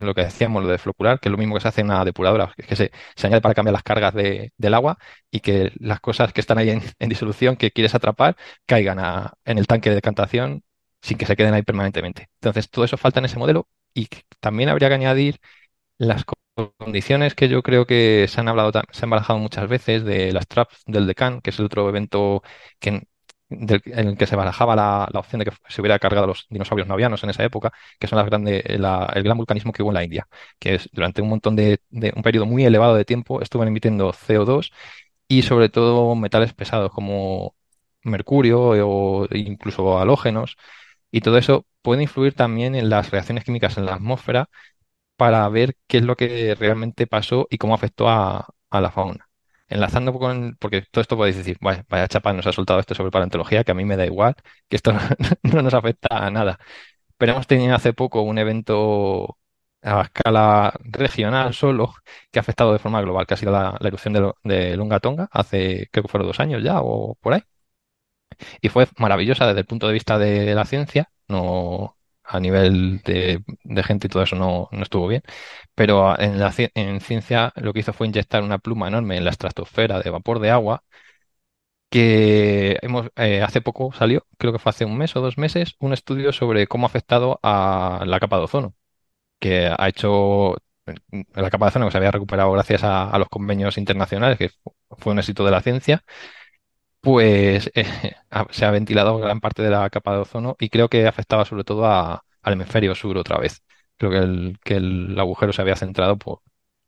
Lo que decíamos, lo de flocular, que es lo mismo que se hace en una depuradora, que se, se añade para cambiar las cargas de, del agua y que las cosas que están ahí en, disolución que quieres atrapar caigan en el tanque de decantación sin que se queden ahí permanentemente. Entonces, todo eso falta en ese modelo y también habría que añadir las condiciones que yo creo que se han hablado, se han barajado muchas veces de las traps del Deccan, que es el otro evento en el que se barajaba la, opción de que se hubiera cargado los dinosaurios novianos en esa época, que son las grandes, el gran vulcanismo que hubo en la India, que es durante un montón de, de un periodo muy elevado de tiempo estuvieron emitiendo CO2 y sobre todo metales pesados como mercurio o incluso halógenos y todo eso puede influir también en las reacciones químicas en la atmósfera para ver qué es lo que realmente pasó y cómo afectó a, la fauna. Enlazando con, porque todo esto podéis decir, vaya, vaya chapa, nos ha soltado esto sobre paleontología, que a mí me da igual, que esto [laughs] no, nos afecta a nada. Pero hemos tenido hace poco un evento a escala regional solo que ha afectado de forma global, que ha sido la, erupción de, de Lunga Tonga hace, creo que fueron dos años ya o por ahí. Y fue maravillosa desde el punto de vista de la ciencia, no a nivel de, gente y todo eso no, no estuvo bien, pero en, la, en ciencia lo que hizo fue inyectar una pluma enorme en la estratosfera de vapor de agua que hemos, eh, hace poco salió, creo que fue hace un mes o dos meses, un estudio sobre cómo ha afectado a la capa de ozono, que ha hecho la capa de ozono que se había recuperado gracias a, los convenios internacionales, que fue un éxito de la ciencia, pues eh, se ha ventilado gran parte de la capa de ozono y creo que afectaba sobre todo al hemisferio sur otra vez. Creo que el, que el agujero se había centrado por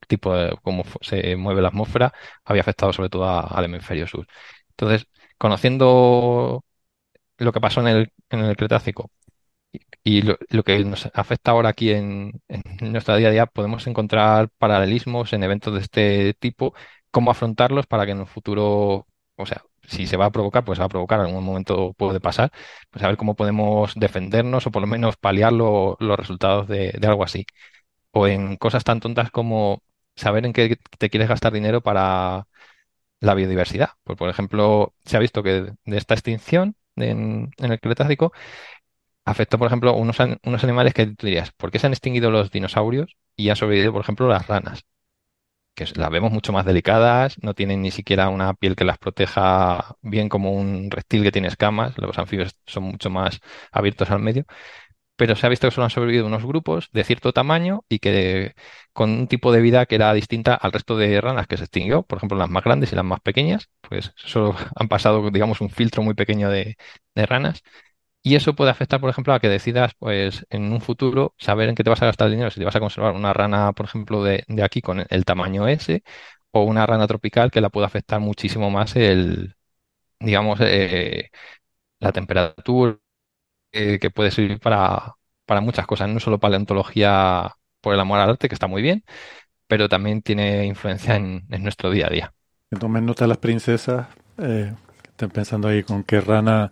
tipo de cómo se mueve la atmósfera, había afectado sobre todo al hemisferio sur. Entonces, conociendo lo que pasó en el, en el Cretácico y lo, que nos afecta ahora aquí en, en nuestra día a día, podemos encontrar paralelismos en eventos de este tipo, cómo afrontarlos para que en un futuro, o sea, si se va a provocar, pues se va a provocar, en algún momento puede pasar, pues a ver cómo podemos defendernos o por lo menos paliar los resultados de, algo así. O en cosas tan tontas como saber en qué te quieres gastar dinero para la biodiversidad. Pues, por ejemplo, se ha visto que de esta extinción en, el Cretácico afectó, por ejemplo, unos, unos animales que tú dirías, ¿por qué se han extinguido los dinosaurios y han sobrevivido, por ejemplo, las ranas? Que las vemos mucho más delicadas, no tienen ni siquiera una piel que las proteja bien como un reptil que tiene escamas, los anfibios son mucho más abiertos al medio, pero se ha visto que solo han sobrevivido unos grupos de cierto tamaño y que con un tipo de vida que era distinta al resto de ranas que se extinguió, por ejemplo las más grandes y las más pequeñas, pues solo han pasado, digamos, un filtro muy pequeño de, ranas. Y eso puede afectar, por ejemplo, a que decidas, pues, en un futuro, saber en qué te vas a gastar el dinero, si te vas a conservar una rana, por ejemplo, de, aquí con el tamaño S, o una rana tropical que la puede afectar muchísimo más el, digamos, eh, la temperatura, que puede servir para, para muchas cosas, no solo paleontología por el amor al arte, que está muy bien, pero también tiene influencia en, nuestro día a día. Tomen nota las princesas, eh, estén pensando ahí con qué rana.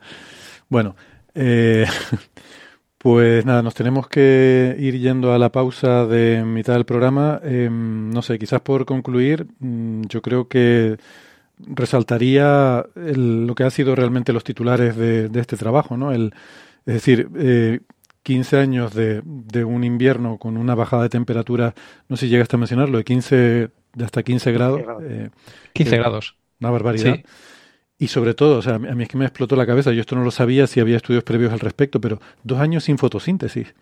Bueno, eh, [laughs] pues nada, nos tenemos que ir yendo a la pausa de mitad del programa. Em, no sé, quizás por concluir, mm, yo creo que resaltaría lo que han sido realmente los titulares de, de este trabajo, ¿no? El, es decir, eh, 15 años de, de, un invierno con una bajada de temperatura, no sé si llegaste a mencionarlo, de 15, de hasta 15 grados. 15 eh, grados. Una barbaridad. Y sobre todo, o sea, a mí es que me explotó la cabeza, yo esto no lo sabía si había estudios previos al respecto, pero dos años sin fotosíntesis.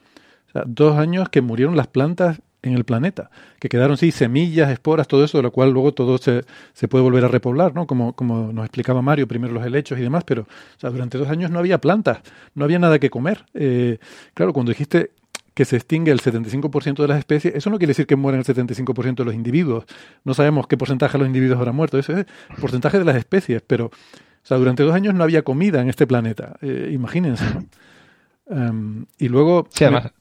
O sea, dos años que murieron las plantas en el planeta, que quedaron sí semillas, esporas, todo eso, de lo cual luego todo se, se puede volver a repoblar, ¿no? Como, como nos explicaba Mario, primero los helechos y demás, pero durante dos años no había plantas, no había nada que comer. Eh, claro, cuando dijiste que se extingue el 75% de las especies, eso no quiere decir que mueren el 75% de los individuos. No sabemos qué porcentaje de los individuos habrá muerto, eso es el porcentaje de las especies, pero o sea, durante dos años no había comida en este planeta, eh, imagínense. ¿no? Em, y luego... Sí, además,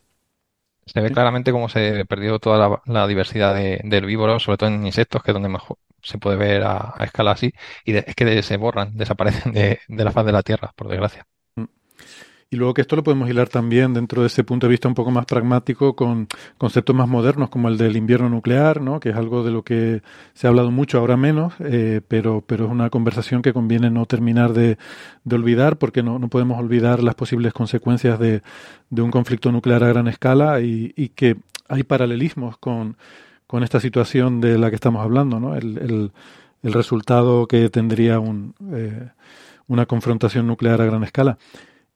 se ve claramente cómo se perdió toda la, diversidad de, herbívoros, sobre todo en insectos, que es donde mejor se puede ver a, escala así, y es que se borran, desaparecen de, la faz de la Tierra, por desgracia. Y luego que esto lo podemos hilar también dentro de ese punto de vista un poco más pragmático con conceptos más modernos como el del invierno nuclear, ¿no? que es algo de lo que se ha hablado mucho, ahora menos, eh, pero, pero es una conversación que conviene no terminar de, olvidar porque no, no, podemos olvidar las posibles consecuencias de, de un conflicto nuclear a gran escala y, que hay paralelismos con, con, esta situación de la que estamos hablando, ¿no? el, el, el resultado que tendría un, eh, una confrontación nuclear a gran escala.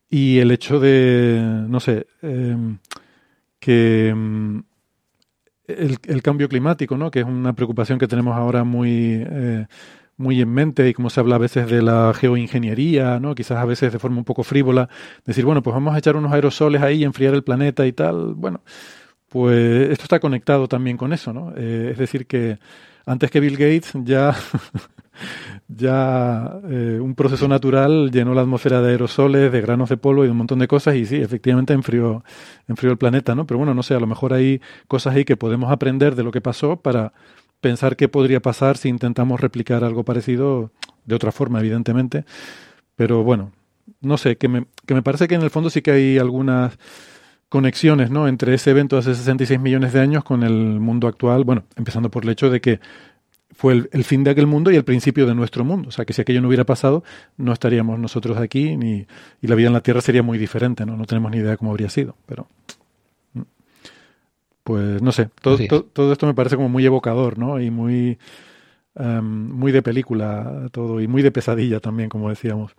Y el hecho de, no sé, em, que em, el, cambio climático, ¿no? que es una preocupación que tenemos ahora muy, eh, muy en mente y como se habla a veces de la geoingeniería, ¿no? quizás a veces de forma un poco frívola, decir, bueno, pues vamos a echar unos aerosoles ahí y enfriar el planeta y tal. Bueno, pues esto está conectado también con eso, ¿no? Eh, es decir, que antes que Bill Gates ya [laughs] ya eh, un proceso natural llenó la atmósfera de aerosoles, de granos de polvo y de un montón de cosas y sí, efectivamente enfrió, enfrió el planeta, ¿no? Pero bueno, no sé, a lo mejor hay cosas ahí que podemos aprender de lo que pasó para pensar qué podría pasar si intentamos replicar algo parecido de otra forma, evidentemente. Pero bueno, no sé, que me, que me parece que en el fondo sí que hay algunas conexiones, ¿no? Entre ese evento de hace 66 millones de años con el mundo actual, bueno, empezando por el hecho de que fue el, fin de aquel mundo y el principio de nuestro mundo. O sea, que si aquello no hubiera pasado, no estaríamos nosotros aquí ni, y la vida en la Tierra sería muy diferente, ¿no? No tenemos ni idea de cómo habría sido, pero... Pues no sé, todo, todo esto me parece como muy evocador, ¿no? Y muy, em, muy de película todo, y muy de pesadilla también, como decíamos.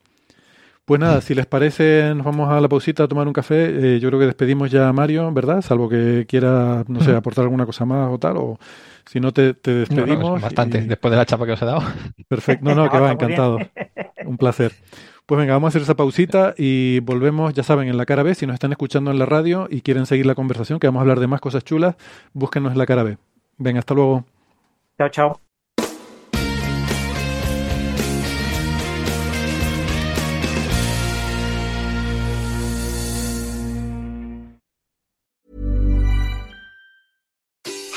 Pues nada, si les parece, nos vamos a la pausita a tomar un café. Eh, yo creo que despedimos ya a Mario, ¿verdad? Salvo que quiera, no sé, aportar alguna cosa más o tal, o si no te, despedimos. bastante, después de la chapa que os he dado. Perfecto, no, no, que [laughs] va, encantado. Un placer. Pues venga, vamos a hacer esa pausita y volvemos, ya saben, en la cara B. Si nos están escuchando en la radio y quieren seguir la conversación, que vamos a hablar de más cosas chulas, búsquenos en la cara B. Venga, hasta luego. Chao, chao.